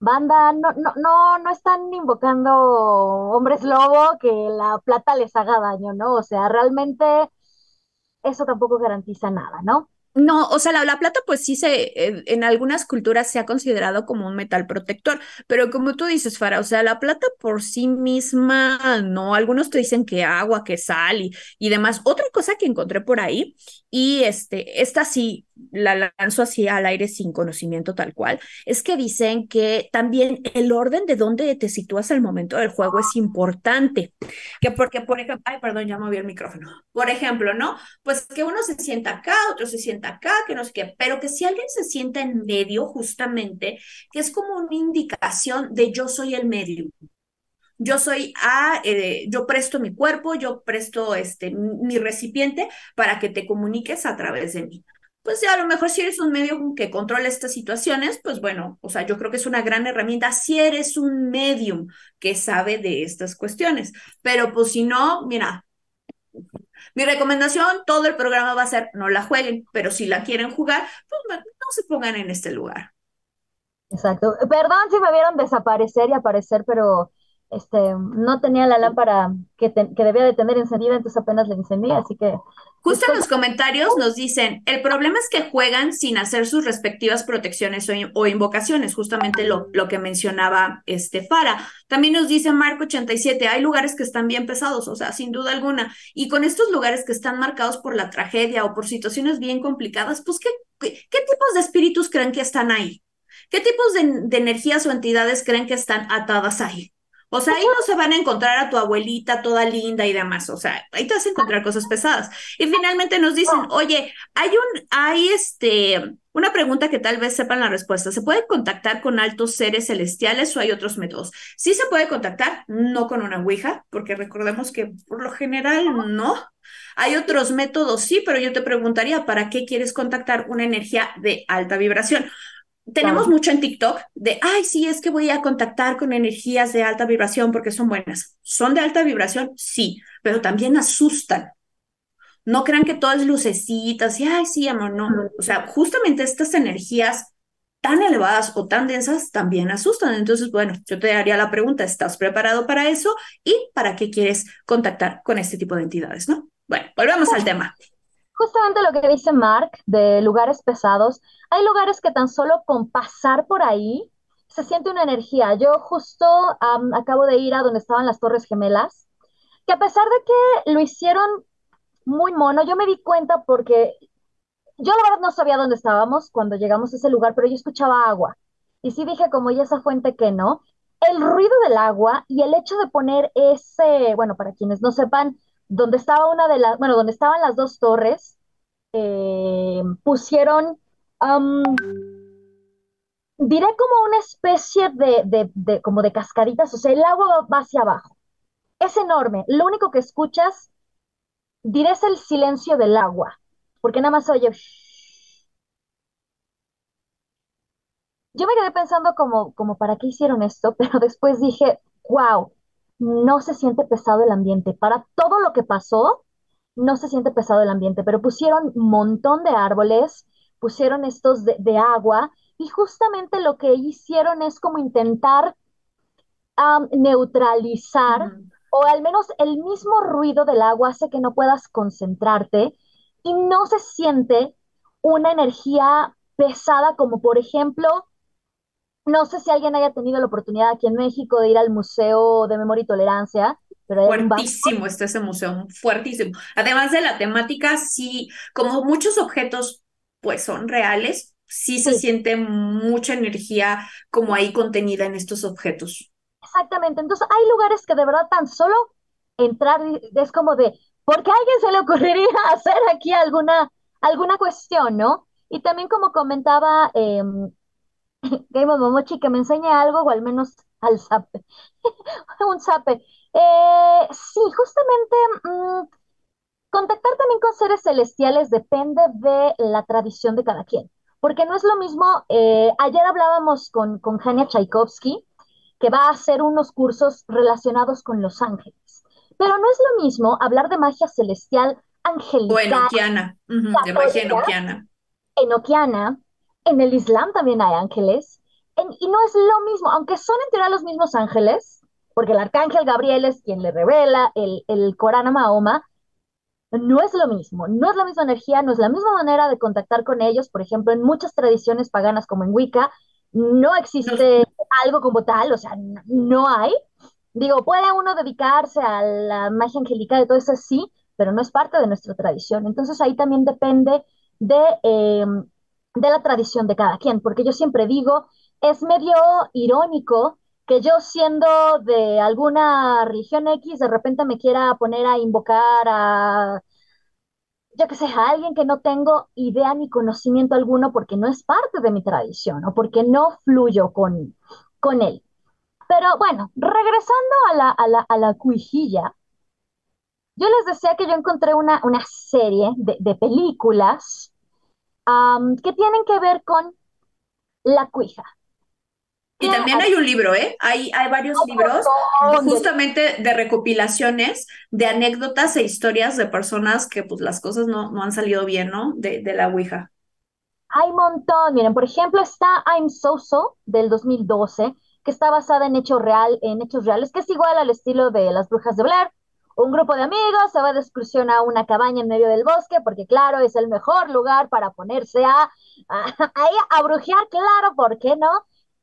banda, no, no, no, no están invocando hombres lobo que la plata les haga daño, ¿no? O sea, realmente eso tampoco garantiza nada, ¿no? No, o sea, la, plata pues sí se, en algunas culturas se ha considerado como un metal protector, pero como tú dices, Fara, o sea, la plata por sí misma, no, algunos te dicen que agua, que sal y, y demás. Otra cosa que encontré por ahí, y este, esta sí la lanzo así al aire sin conocimiento tal cual, es que dicen que también el orden de dónde te sitúas al momento del juego es importante, que porque, por ejemplo, ay, perdón, ya moví el micrófono, por ejemplo, ¿no? Pues que uno se sienta acá, otro se sienta acá, que no sé qué, pero que si alguien se sienta en medio, justamente, que es como una indicación de yo soy el medio, yo soy a, eh, yo presto mi cuerpo, yo presto este, mi recipiente para que te comuniques a través de mí pues ya a lo mejor si eres un medio que controla estas situaciones, pues bueno, o sea, yo creo que es una gran herramienta si eres un medium que sabe de estas cuestiones. Pero pues si no, mira, mi recomendación, todo el programa va a ser no la jueguen, pero si la quieren jugar, pues no se pongan en este lugar. Exacto. Perdón si me vieron desaparecer y aparecer, pero este, no tenía la lámpara que, que debía de tener encendida, entonces apenas la encendí, así que Justo en los comentarios nos dicen, el problema es que juegan sin hacer sus respectivas protecciones o, invocaciones, justamente lo, lo, que mencionaba este Fara. También nos dice Marco87, hay lugares que están bien pesados, o sea, sin duda alguna. Y con estos lugares que están marcados por la tragedia o por situaciones bien complicadas, pues, ¿qué, qué, tipos de espíritus creen que están ahí? ¿Qué tipos de, de energías o entidades creen que están atadas ahí? O sea, ahí no se van a encontrar a tu abuelita toda linda y demás. O sea, ahí te vas a encontrar cosas pesadas. Y finalmente nos dicen, oye, hay un, hay este, una pregunta que tal vez sepan la respuesta. ¿Se puede contactar con altos seres celestiales o hay otros métodos? Sí se puede contactar, no con una Ouija, porque recordemos que por lo general no. Hay otros métodos, sí, pero yo te preguntaría, ¿para qué quieres contactar una energía de alta vibración? Tenemos mucho en TikTok de, ay, sí, es que voy a contactar con energías de alta vibración porque son buenas. ¿Son de alta vibración? Sí, pero también asustan. No crean que todas lucecitas y, ay, sí, amor, no. O sea, justamente estas energías tan elevadas o tan densas también asustan. Entonces, bueno, yo te haría la pregunta, ¿estás preparado para eso? ¿Y para qué quieres contactar con este tipo de entidades, no? Bueno, volvemos al tema justamente lo que dice Mark de lugares pesados. Hay lugares que tan solo con pasar por ahí se siente una energía. Yo justo acabo de ir a donde estaban las Torres Gemelas, que a pesar de que lo hicieron muy mono, yo me di cuenta porque yo la verdad no sabía dónde estábamos cuando llegamos a ese lugar, pero yo escuchaba agua. Y sí dije como ya esa fuente que no. El ruido del agua y el hecho de poner ese, bueno, para quienes no sepan, donde estaba una de las, bueno, donde estaban las dos torres, eh, pusieron, diré como una especie de, de, como de cascaditas, o sea, el agua va hacia abajo. Es enorme. Lo único que escuchas, diré es el silencio del agua, porque nada más oye. Yo me quedé pensando como, como, ¿para qué hicieron esto? Pero después dije, wow, no se siente pesado el ambiente. Para todo lo que pasó, no se siente pesado el ambiente, pero pusieron un montón de árboles, pusieron estos de, agua y justamente lo que hicieron es como intentar neutralizar o al menos el mismo ruido del agua hace que no puedas concentrarte y no se siente una energía pesada como por ejemplo no sé si alguien haya tenido la oportunidad aquí en México de ir al Museo de Memoria y Tolerancia, pero fuertísimo está ese museo, fuertísimo. Además de la temática, sí, como muchos objetos pues son reales, sí, se siente mucha energía como ahí contenida en estos objetos. Exactamente, entonces hay lugares que de verdad tan solo entrar es como de, ¿por qué a alguien se le ocurriría hacer aquí alguna, alguna cuestión, no? Y también como comentaba eh, Game of Momochi que me enseñe algo o al menos al zape. un zape. Eh, sí, justamente mm, contactar también con seres celestiales depende de la tradición de cada quien. Porque no es lo mismo, eh, ayer hablábamos con, con Hania Tchaikovsky, que va a hacer unos cursos relacionados con los ángeles. Pero no es lo mismo hablar de magia celestial angelical. Bueno, de magia enoquiana en Okiana, en el Islam también hay ángeles, y no es lo mismo, aunque son en teoría los mismos ángeles, porque el arcángel Gabriel es quien le revela el, el Corán a Mahoma, no es lo mismo, no es la misma energía, no es la misma manera de contactar con ellos. Por ejemplo, en muchas tradiciones paganas como en Wicca, no existe algo como tal, o sea, no hay. Digo, puede uno dedicarse a la magia angelical y todo eso, sí, pero no es parte de nuestra tradición. Entonces ahí también depende de, em, de la tradición de cada quien, porque yo siempre digo, es medio irónico que yo siendo de alguna religión X, de repente me quiera poner a invocar a, yo que sé, a alguien que no tengo idea ni conocimiento alguno porque no es parte de mi tradición o porque no fluyo con, con él. Pero bueno, regresando a la, a la, a la cuijilla, yo les decía que yo encontré una, una serie de, de películas que tienen que ver con la cuija. Y también hay un libro, ¿eh? Hay, hay varios libros justamente de recopilaciones, de anécdotas e historias de personas que pues las cosas no, no han salido bien, ¿no? De, de la Ouija. Hay un montón. Miren, por ejemplo, está I'm So So del 2012, que está basada en hechos, real, en hechos reales, que es igual al estilo de Las Brujas de Blair. Un grupo de amigos se va de excursión a una cabaña en medio del bosque, porque claro, es el mejor lugar para ponerse a, a, a, a brujear, claro, ¿por qué no?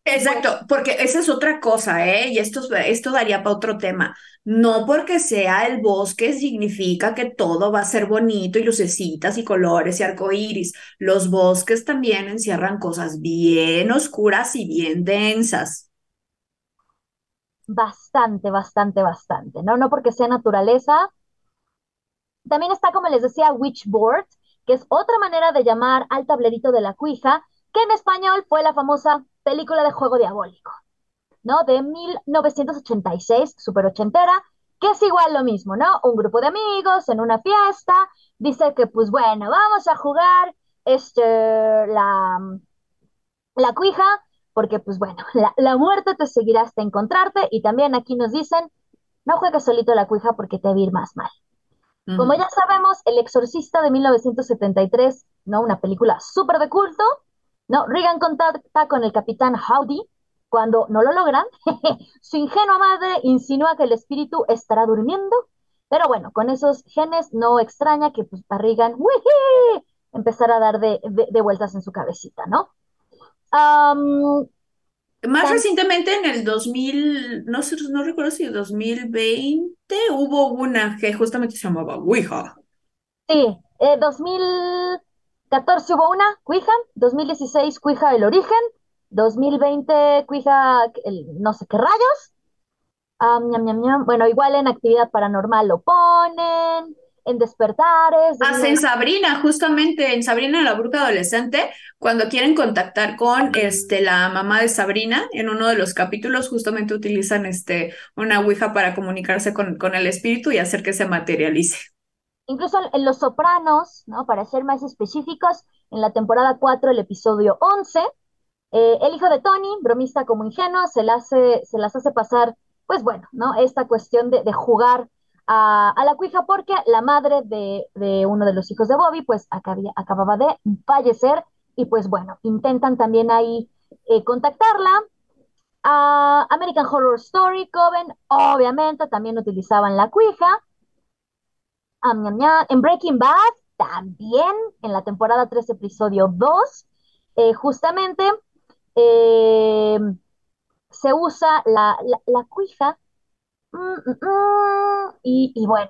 Exacto, porque esa es otra cosa, ¿eh? Y esto, esto daría para otro tema. No porque sea el bosque significa que todo va a ser bonito y lucecitas y colores y arcoíris. Los bosques también encierran cosas bien oscuras y bien densas. Bastante, bastante, bastante, ¿no? No porque sea naturaleza. También está, como les decía, Witchboard, que es otra manera de llamar al tablerito de la cuija, que en español fue la famosa película de juego diabólico, ¿no? De 1986, super ochentera, que es igual lo mismo, ¿no? Un grupo de amigos en una fiesta, dice que pues bueno, vamos a jugar este, la, la cuija, porque pues bueno, la, la muerte te seguirá hasta encontrarte y también aquí nos dicen, no juegues solito la cuija porque te va a ir más mal. Como ya sabemos, El Exorcista de 1973, ¿no? Una película súper de culto, no, Regan contacta con el capitán Howdy. Cuando no lo logran, su ingenua madre insinúa que el espíritu estará durmiendo. Pero bueno, con esos genes no extraña que pues, a Regan empezara a dar de, vueltas en su cabecita, ¿no? Más recientemente, en el 2000, no, sé, no recuerdo si el 2020, hubo una que justamente se llamaba Ouija. Sí, eh, 2000, 14 hubo una, Cuija, 2016 Cuija el origen, 2020 Cuija el no sé qué rayos. Bueno, igual en actividad paranormal lo ponen, en despertares. Hacen Sabrina, justamente en Sabrina la bruja adolescente, cuando quieren contactar con este, la mamá de Sabrina, en uno de los capítulos justamente utilizan este, una Ouija para comunicarse con, con el espíritu y hacer que se materialice. Incluso en Los Sopranos, ¿no? Para ser más específicos, en la temporada 4, el episodio 11, eh, el hijo de Tony, bromista como ingenuo, se, hace, se las hace pasar, pues bueno, ¿no? Esta cuestión de, jugar a, la cuija porque la madre de, uno de los hijos de Bobby, pues acababa de fallecer y pues bueno, intentan también ahí eh, contactarla. A American Horror Story, Coven, obviamente también utilizaban la cuija en Breaking Bad, también en la temporada 3, episodio 2, eh, justamente eh, se usa la, la, cuija. Mm, mm, mm, y, bueno.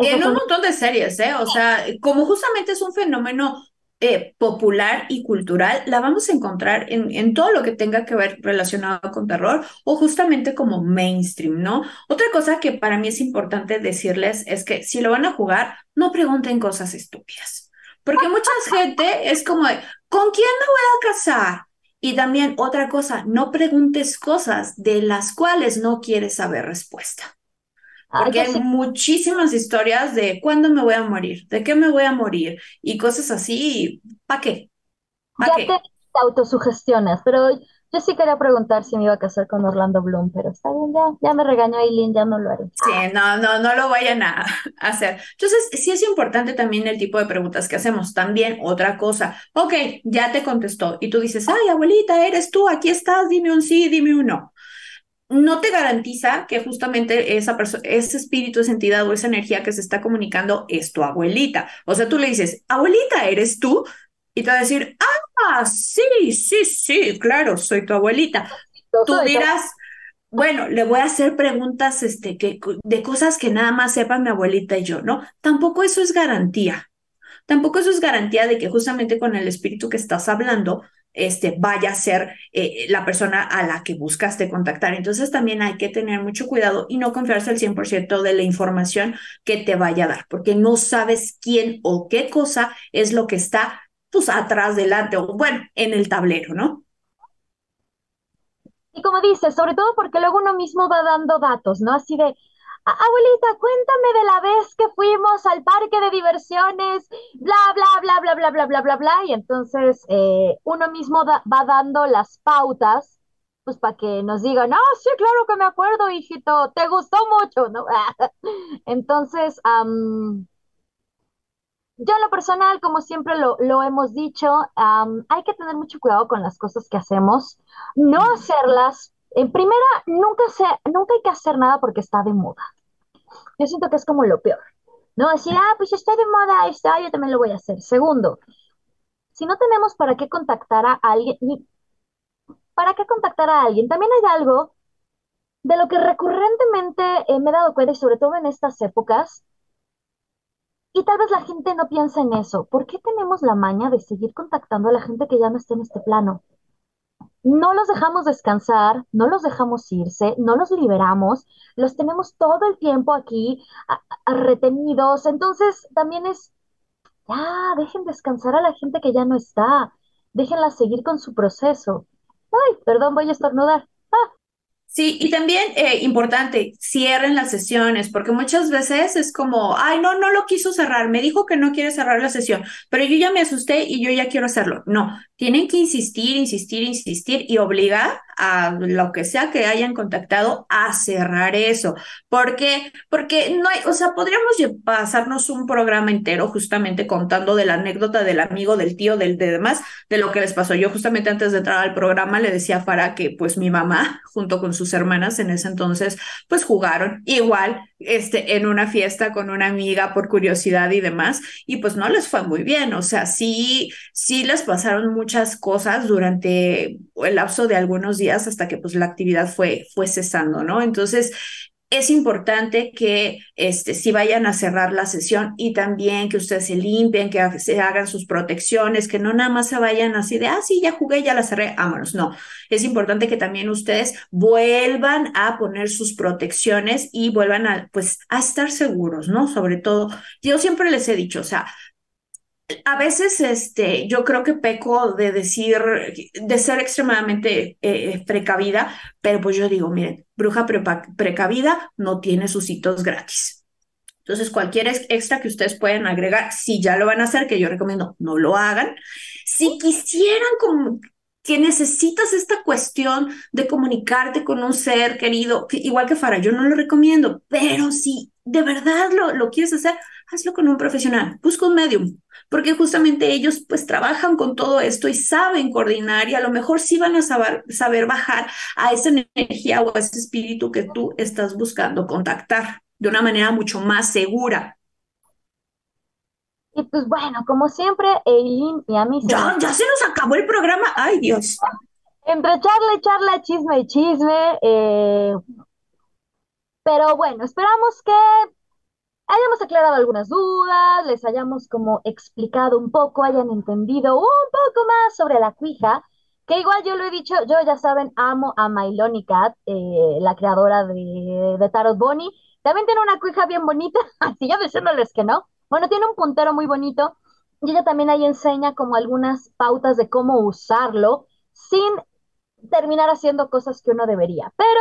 Eh, en un montón de series, ¿eh? O sea, como justamente es un fenómeno eh, popular y cultural la vamos a encontrar en, en, todo lo que tenga que ver relacionado con terror o justamente como mainstream, ¿no? Otra cosa que para mí es importante decirles es que si lo van a jugar, no pregunten cosas estúpidas, porque mucha gente es como, ¿con quién me voy a casar? Y también otra cosa, no preguntes cosas de las cuales no quieres saber respuesta. Porque hay muchísimas historias de cuándo me voy a morir, de qué me voy a morir y cosas así. ¿Para qué? ya te autosugestionas, pero Yo sí quería preguntar si me iba a casar con Orlando Bloom, pero está bien, ya, ya me regañó Aileen, ya no lo haré. Sí, no, no, no lo vayan a hacer. Entonces, sí es importante también el tipo de preguntas que hacemos. También otra cosa, ok, ya te contestó y tú dices, ay, abuelita, eres tú, aquí estás, dime un sí, dime un no no te garantiza que justamente esa persona, ese espíritu, esa entidad o esa energía que se está comunicando es tu abuelita. O sea, tú le dices, abuelita, ¿eres tú? Y te va a decir, ah, sí, sí, sí, claro, soy tu abuelita. Tú dirás, bueno, le voy a hacer preguntas este, que, de cosas que nada más sepan mi abuelita y yo, ¿no? Tampoco eso es garantía. Tampoco eso es garantía de que justamente con el espíritu que estás hablando, este, vaya a ser eh, la persona a la que buscaste contactar. Entonces también hay que tener mucho cuidado y no confiarse al 100% de la información que te vaya a dar, porque no sabes quién o qué cosa es lo que está pues atrás, delante o bueno, en el tablero, ¿no? Y como dices, sobre todo porque luego uno mismo va dando datos, ¿no? Así de, abuelita, cuéntame de la vez que fuimos al parque de diversiones, bla, bla, bla, bla, bla, bla, bla, bla, bla. Y entonces eh, uno mismo va dando las pautas, pues para que nos digan, ah, sí, claro que me acuerdo, hijito, te gustó mucho, ¿no? entonces, yo en lo personal, como siempre lo, lo hemos dicho, hay que tener mucho cuidado con las cosas que hacemos, no hacerlas. En primera, nunca, se, nunca hay que hacer nada porque está de moda. Yo siento que es como lo peor. No decir, ah, pues está de moda esto, yo también lo voy a hacer. Segundo, si no tenemos para qué contactar a alguien, ¿para qué contactar a alguien? También hay algo de lo que recurrentemente eh, me he dado cuenta, y sobre todo en estas épocas, y tal vez la gente no piensa en eso. ¿Por qué tenemos la maña de seguir contactando a la gente que ya no está en este plano? No los dejamos descansar, no los dejamos irse, no los liberamos, los tenemos todo el tiempo aquí retenidos. Entonces también es, ya, dejen descansar a la gente que ya no está, déjenla seguir con su proceso. Ay, perdón, voy a estornudar. Sí, y también eh, importante, cierren las sesiones, porque muchas veces es como, ay, no, no lo quiso cerrar, me dijo que no quiere cerrar la sesión, pero yo ya me asusté y yo ya quiero hacerlo. No, tienen que insistir, insistir, insistir y obligar a lo que sea que hayan contactado a cerrar eso. porque Porque no hay, o sea, podríamos pasarnos un programa entero justamente contando de la anécdota del amigo, del tío, del de demás, de lo que les pasó. Yo justamente antes de entrar al programa le decía a Farah que pues mi mamá, junto con sus hermanas en ese entonces, pues jugaron igual este, en una fiesta con una amiga por curiosidad y demás, y pues no les fue muy bien. O sea, sí, sí les pasaron muchas cosas durante el lapso de algunos días hasta que pues la actividad fue, fue cesando, ¿no? Entonces, es importante que este, si vayan a cerrar la sesión y también que ustedes se limpien, que se hagan sus protecciones, que no nada más se vayan así de, ah, sí, ya jugué, ya la cerré, vámonos. No, es importante que también ustedes vuelvan a poner sus protecciones y vuelvan a, pues, a estar seguros, ¿no? Sobre todo, yo siempre les he dicho, o sea, a veces este, yo creo que peco de decir, de ser extremadamente eh, precavida, pero pues yo digo, miren, bruja precavida no tiene sus hitos gratis. Entonces, cualquier extra que ustedes pueden agregar, si ya lo van a hacer, que yo recomiendo, no lo hagan. Si quisieran como que necesitas esta cuestión de comunicarte con un ser querido, igual que Farah, yo no lo recomiendo, pero si de verdad lo, lo quieres hacer, hazlo con un profesional, busca un medium, porque justamente ellos pues trabajan con todo esto y saben coordinar y a lo mejor sí van a saber, saber bajar a esa energía o a ese espíritu que tú estás buscando contactar de una manera mucho más segura. Y pues bueno, como siempre, Eileen y a mí... Ya, ya se nos acabó el programa, ay Dios. Entre charla y charla, chisme y chisme. Eh, pero bueno, esperamos que hayamos aclarado algunas dudas, les hayamos como explicado un poco, hayan entendido un poco más sobre la cuija, que igual yo lo he dicho, yo ya saben, amo a Myloni Cat, eh, la creadora de, de Tarot Bonnie. También tiene una cuija bien bonita, así yo diciéndoles que no. Bueno, tiene un puntero muy bonito y ella también ahí enseña como algunas pautas de cómo usarlo sin terminar haciendo cosas que uno debería. Pero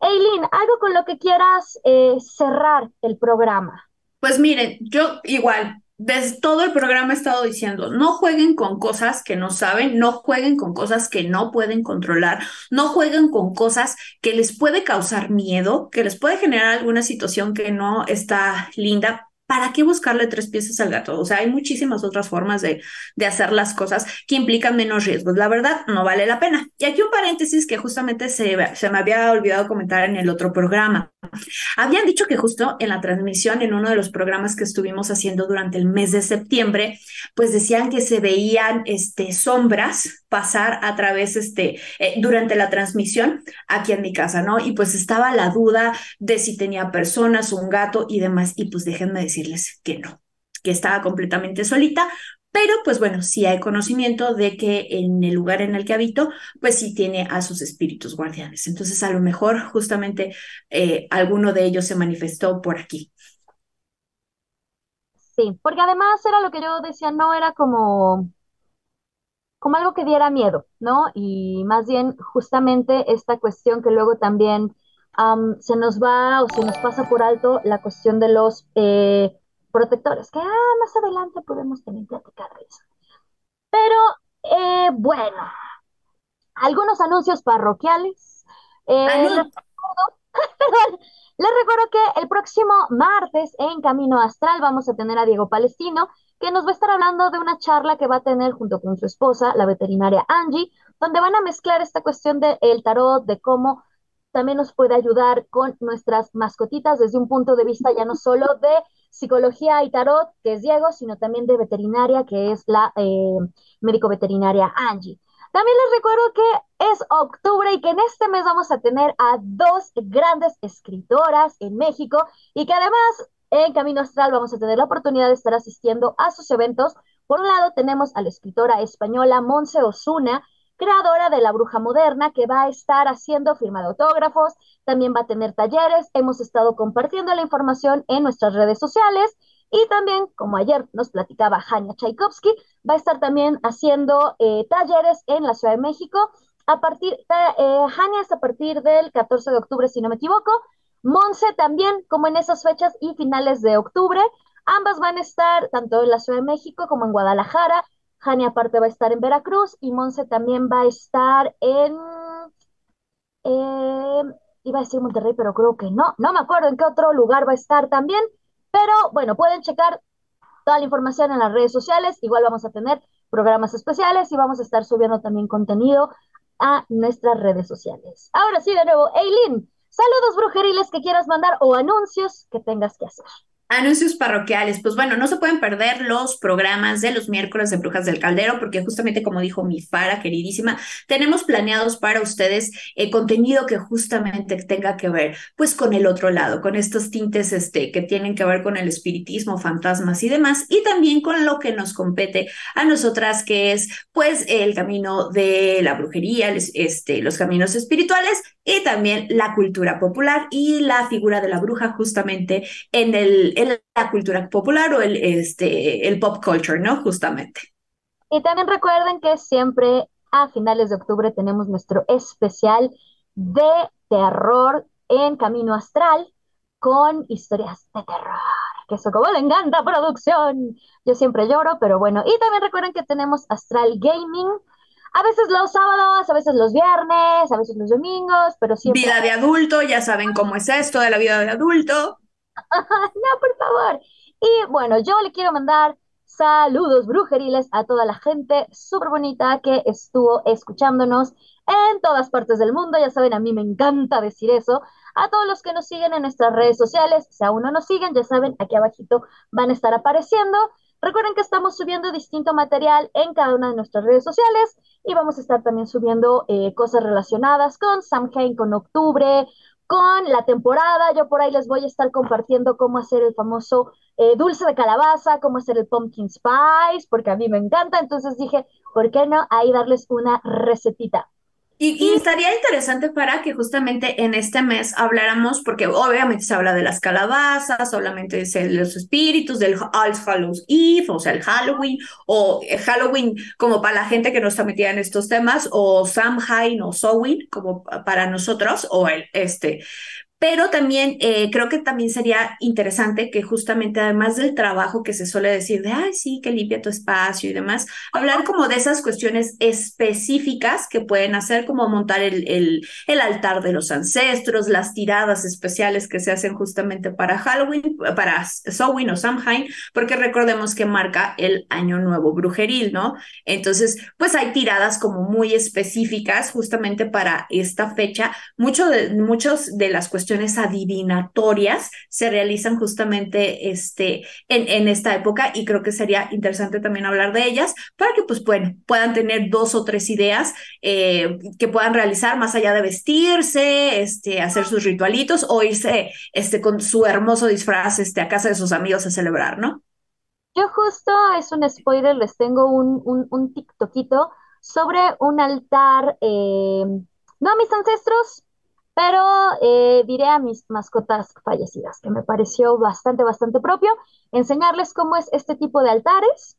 Eileen, algo con lo que quieras eh, cerrar el programa. Pues miren, yo igual, desde todo el programa he estado diciendo, no jueguen con cosas que no saben, no jueguen con cosas que no pueden controlar, no jueguen con cosas que les puede causar miedo, que les puede generar alguna situación que no está linda, ¿para qué buscarle tres piezas al gato? O sea, hay muchísimas otras formas de, de, hacer las cosas que implican menos riesgos. La verdad, no vale la pena. Y aquí un paréntesis que justamente se, se me había olvidado comentar en el otro programa. Habían dicho que justo en la transmisión, en uno de los programas que estuvimos haciendo durante el mes de septiembre, pues decían que se veían este, sombras pasar a través, este, eh, durante la transmisión aquí en mi casa, ¿no? Y pues estaba la duda de si tenía personas, un gato y demás. Y pues déjenme decirles que no, que estaba completamente solita, pero pues bueno, sí hay conocimiento de que en el lugar en el que habito, pues sí tiene a sus espíritus guardianes. Entonces a lo mejor justamente eh, alguno de ellos se manifestó por aquí. Sí, porque además era lo que yo decía, no era como, como algo que diera miedo, ¿no? Y más bien justamente esta cuestión que luego también se nos va o se nos pasa por alto la cuestión de los... Eh, protectores, que ah, más adelante podemos también platicar de eso. Pero eh, bueno, algunos anuncios parroquiales. Eh, les, recuerdo, les recuerdo que el próximo martes en Camino Astral vamos a tener a Diego Palestino, que nos va a estar hablando de una charla que va a tener junto con su esposa, la veterinaria Angie, donde van a mezclar esta cuestión del tarot, de cómo también nos puede ayudar con nuestras mascotitas desde un punto de vista ya no solo de psicología y tarot, que es Diego, sino también de veterinaria, que es la eh, médico veterinaria Angie. También les recuerdo que es octubre y que en este mes vamos a tener a dos grandes escritoras en México y que además en Camino Astral vamos a tener la oportunidad de estar asistiendo a sus eventos. Por un lado tenemos a la escritora española Monse Osuna, creadora de La Bruja Moderna, que va a estar haciendo firma de autógrafos, también va a tener talleres, hemos estado compartiendo la información en nuestras redes sociales y también, como ayer nos platicaba Hania Tchaikovsky, va a estar también haciendo eh, talleres en la Ciudad de México. A partir, eh, Hania es a partir del 14 de octubre, si no me equivoco. Monse también, como en esas fechas y finales de octubre. Ambas van a estar tanto en la Ciudad de México como en Guadalajara. Jania aparte va a estar en Veracruz y Monse también va a estar en... Eh, iba a decir Monterrey, pero creo que no. No me acuerdo en qué otro lugar va a estar también. Pero bueno, pueden checar toda la información en las redes sociales. Igual vamos a tener programas especiales y vamos a estar subiendo también contenido a nuestras redes sociales. Ahora sí, de nuevo, Eileen, saludos brujeriles que quieras mandar o anuncios que tengas que hacer. Anuncios parroquiales. Pues bueno, no se pueden perder los programas de los miércoles de Brujas del Caldero, porque justamente como dijo mi Fara queridísima, tenemos planeados para ustedes eh, contenido que justamente tenga que ver pues con el otro lado, con estos tintes este, que tienen que ver con el espiritismo, fantasmas y demás, y también con lo que nos compete a nosotras, que es pues el camino de la brujería, este, los caminos espirituales y también la cultura popular y la figura de la bruja justamente en, el, la cultura popular o el, este, el pop culture, ¿no? Justamente. Y también recuerden que siempre a finales de octubre tenemos nuestro especial de terror en Camino Astral con historias de terror, que eso como le encanta producción. Yo siempre lloro, pero bueno. Y también recuerden que tenemos Astral Gaming, a veces los sábados, a veces los viernes, a veces los domingos, pero siempre... Vida de adulto, ya saben cómo es esto de la vida de adulto. no, por favor. Y bueno, yo le quiero mandar saludos brujeriles a toda la gente súper bonita que estuvo escuchándonos en todas partes del mundo. Ya saben, a mí me encanta decir eso. A todos los que nos siguen en nuestras redes sociales, si aún no nos siguen, ya saben, aquí abajito van a estar apareciendo. Recuerden que estamos subiendo distinto material en cada una de nuestras redes sociales y vamos a estar también subiendo eh, cosas relacionadas con Samhain, con octubre, con la temporada. Yo por ahí les voy a estar compartiendo cómo hacer el famoso eh, dulce de calabaza, cómo hacer el pumpkin spice, porque a mí me encanta. Entonces dije, ¿por qué no ahí darles una recetita? Y, estaría interesante para que justamente en este mes habláramos, porque obviamente se habla de las calabazas, solamente de los espíritus, del All Hallows Eve, o sea, el Halloween, o Halloween como para la gente que no está metida en estos temas, o Samhain o Samhain como para nosotros, o el este. Pero también eh, creo que también sería interesante que justamente además del trabajo que se suele decir de, ay, sí, que limpia tu espacio y demás, hablar como de esas cuestiones específicas que pueden hacer, como montar el, el, altar de los ancestros, las tiradas especiales que se hacen justamente para Halloween, para Samhain o Samhain, porque recordemos que marca el año nuevo brujeril, ¿no? Entonces, pues hay tiradas como muy específicas justamente para esta fecha. Mucho de, muchos de las cuestiones adivinatorias se realizan justamente este, en, en esta época y creo que sería interesante también hablar de ellas para que, pues, bueno, puedan tener dos o tres ideas eh, que puedan realizar más allá de vestirse, este, hacer sus ritualitos o irse este, con su hermoso disfraz este, a casa de sus amigos a celebrar, ¿no? Yo justo, es un spoiler, les tengo un, un, un sobre un altar, eh, no a mis ancestros, pero eh, diré a mis mascotas fallecidas, que me pareció bastante, bastante propio, enseñarles cómo es este tipo de altares.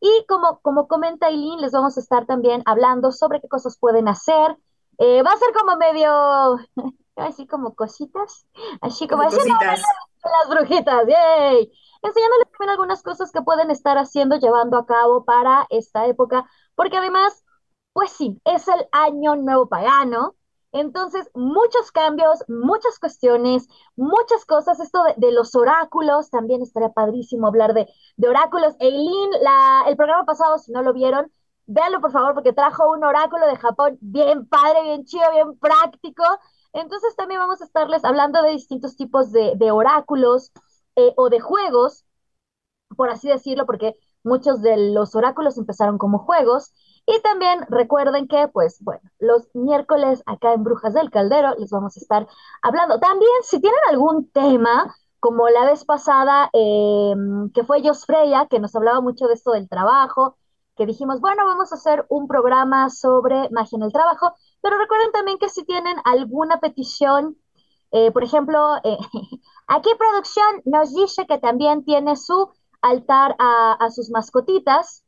Y como, como comenta Eileen, les vamos a estar también hablando sobre qué cosas pueden hacer. Eh, va a ser como medio, así como cositas, así como, como cositas. las brujitas, ¡yay! enseñándoles también algunas cosas que pueden estar haciendo, llevando a cabo para esta época, porque además, pues sí, es el año nuevo pagano, entonces muchos cambios, muchas cuestiones, muchas cosas, esto de, los oráculos, también estaría padrísimo hablar de, de oráculos. Eileen, el programa pasado, si no lo vieron, véanlo por favor, porque trajo un oráculo de Japón bien padre, bien chido, bien práctico. Entonces también vamos a estarles hablando de distintos tipos de, de oráculos, eh, o de juegos, por así decirlo, porque muchos de los oráculos empezaron como juegos. Y también recuerden que, pues, bueno, los miércoles acá en Brujas del Caldero les vamos a estar hablando. También, si tienen algún tema, como la vez pasada, em, que fue Jos Freya, que nos hablaba mucho de esto del trabajo, que dijimos, bueno, vamos a hacer un programa sobre magia en el trabajo, pero recuerden también que si tienen alguna petición, eh, por ejemplo, eh, Aquí producción nos dice que también tiene su altar a, sus mascotitas.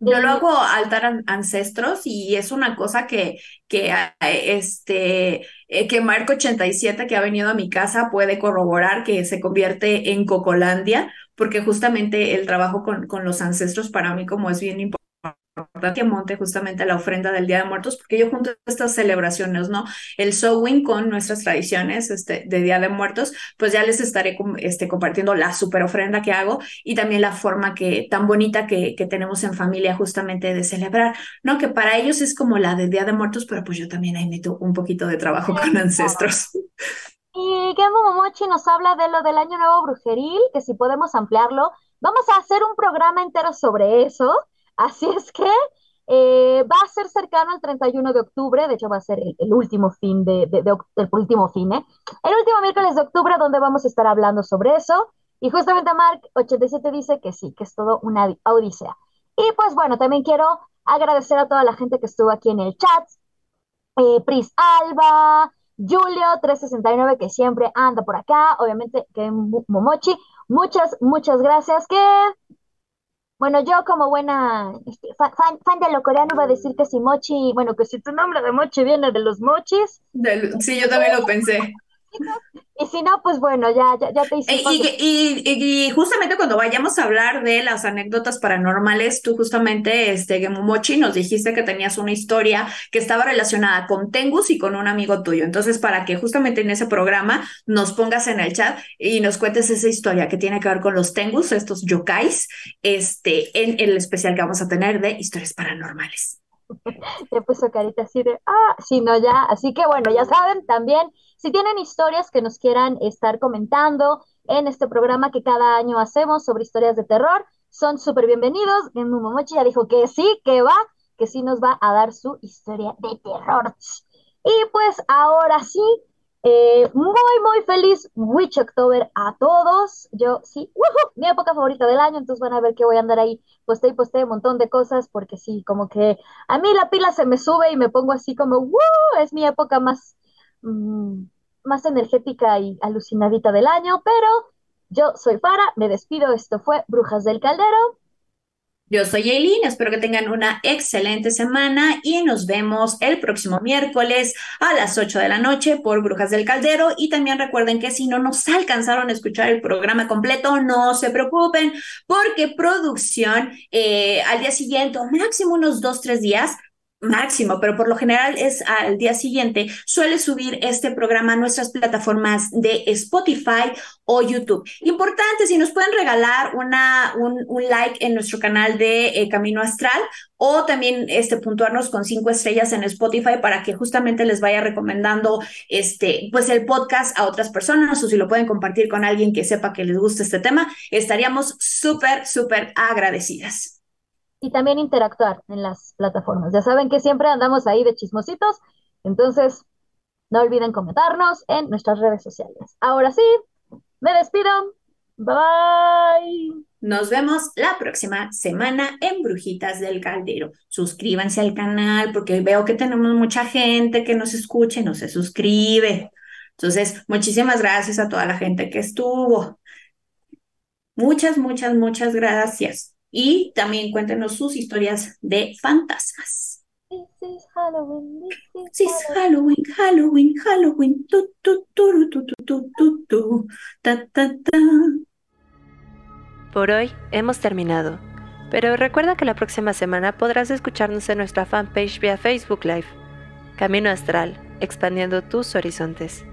Yo lo hago altar ancestros y es una cosa que, que, este, eh, que Marco 87 que ha venido a mi casa puede corroborar que se convierte en Cocolandia, porque justamente el trabajo con, con los ancestros para mí como es bien importante que monte justamente la ofrenda del Día de Muertos, porque yo junto a estas celebraciones, ¿no? El sewing con nuestras tradiciones este, de Día de Muertos, pues ya les estaré este, compartiendo la super ofrenda que hago y también la forma que tan bonita que, que tenemos en familia justamente de celebrar, ¿no? Que para ellos es como la de Día de Muertos, pero pues yo también ahí meto un poquito de trabajo con ancestros. Y Gemo Momochi nos habla de lo del Año Nuevo Brujeril, que si podemos ampliarlo, vamos a hacer un programa entero sobre eso. Así es que eh, va a ser cercano al 31 de octubre, de hecho va a ser el, último fin de, el último fin, ¿eh? El último miércoles de octubre donde vamos a estar hablando sobre eso. Y justamente Mark 87 dice que sí, que es todo una odisea. Y pues bueno, también quiero agradecer a toda la gente que estuvo aquí en el chat. Eh, Pris Alba, Julio 369 que siempre anda por acá, obviamente que Momochi. Muchas, muchas gracias. Que bueno, yo como buena este, fan, fan, de lo coreano voy a decir que si Mochi, bueno, que si tu nombre de Mochi viene de los mochis. sí, yo también lo pensé. Y si no, pues bueno, ya, ya, te hice. Y, y, justamente cuando vayamos a hablar de las anécdotas paranormales, tú justamente, este, Gemumochi, nos dijiste que tenías una historia que estaba relacionada con Tengus y con un amigo tuyo. Entonces, para que justamente en ese programa nos pongas en el chat y nos cuentes esa historia que tiene que ver con los Tengus, estos yokais, este, en el especial que vamos a tener de historias paranormales. Le puso carita así de, ah, sí, no, ya. Así que bueno, ya saben, también, si tienen historias que nos quieran estar comentando en este programa que cada año hacemos sobre historias de terror, son súper bienvenidos. Momochi ya dijo que sí, que va, que sí nos va a dar su historia de terror. Y pues ahora sí, eh, muy, muy feliz Witch October a todos. Yo sí, mi época favorita del año, entonces van a ver que voy a andar ahí, posté y posté un montón de cosas, porque sí, como que a mí la pila se me sube y me pongo así como, ¡Woo! Es mi época más, mm, más energética y alucinadita del año, pero yo soy Fara, me despido, esto fue Brujas del Caldero. Yo soy Eileen, espero que tengan una excelente semana y nos vemos el próximo miércoles a las 8 de la noche por Brujas del Caldero. Y también recuerden que si no nos alcanzaron a escuchar el programa completo, no se preocupen porque producción eh, al día siguiente, máximo unos dos, tres días, máximo, pero por lo general es al día siguiente, suele subir este programa a nuestras plataformas de Spotify o YouTube. Importante, si nos pueden regalar una, un, un like en nuestro canal de eh, Camino Astral o también este, puntuarnos con cinco estrellas en Spotify para que justamente les vaya recomendando este, pues el podcast a otras personas o si lo pueden compartir con alguien que sepa que les gusta este tema, estaríamos súper, súper agradecidas y también interactuar en las plataformas. Ya saben que siempre andamos ahí de chismositos, entonces no olviden comentarnos en nuestras redes sociales. Ahora sí, me despido. Bye. Nos vemos la próxima semana en Brujitas del Caldero. Suscríbanse al canal porque veo que tenemos mucha gente que nos escucha y no se suscribe. Entonces, muchísimas gracias a toda la gente que estuvo. Muchas, muchas, muchas gracias y también cuéntenos sus historias de fantasmas. This is Halloween. This is Halloween, Halloween, Halloween. Tu, tu, tu, tu, tu, tu, tu, ta, ta, ta. Por hoy hemos terminado, pero recuerda que la próxima semana podrás escucharnos en nuestra fanpage vía Facebook Live. Camino Astral, expandiendo tus horizontes.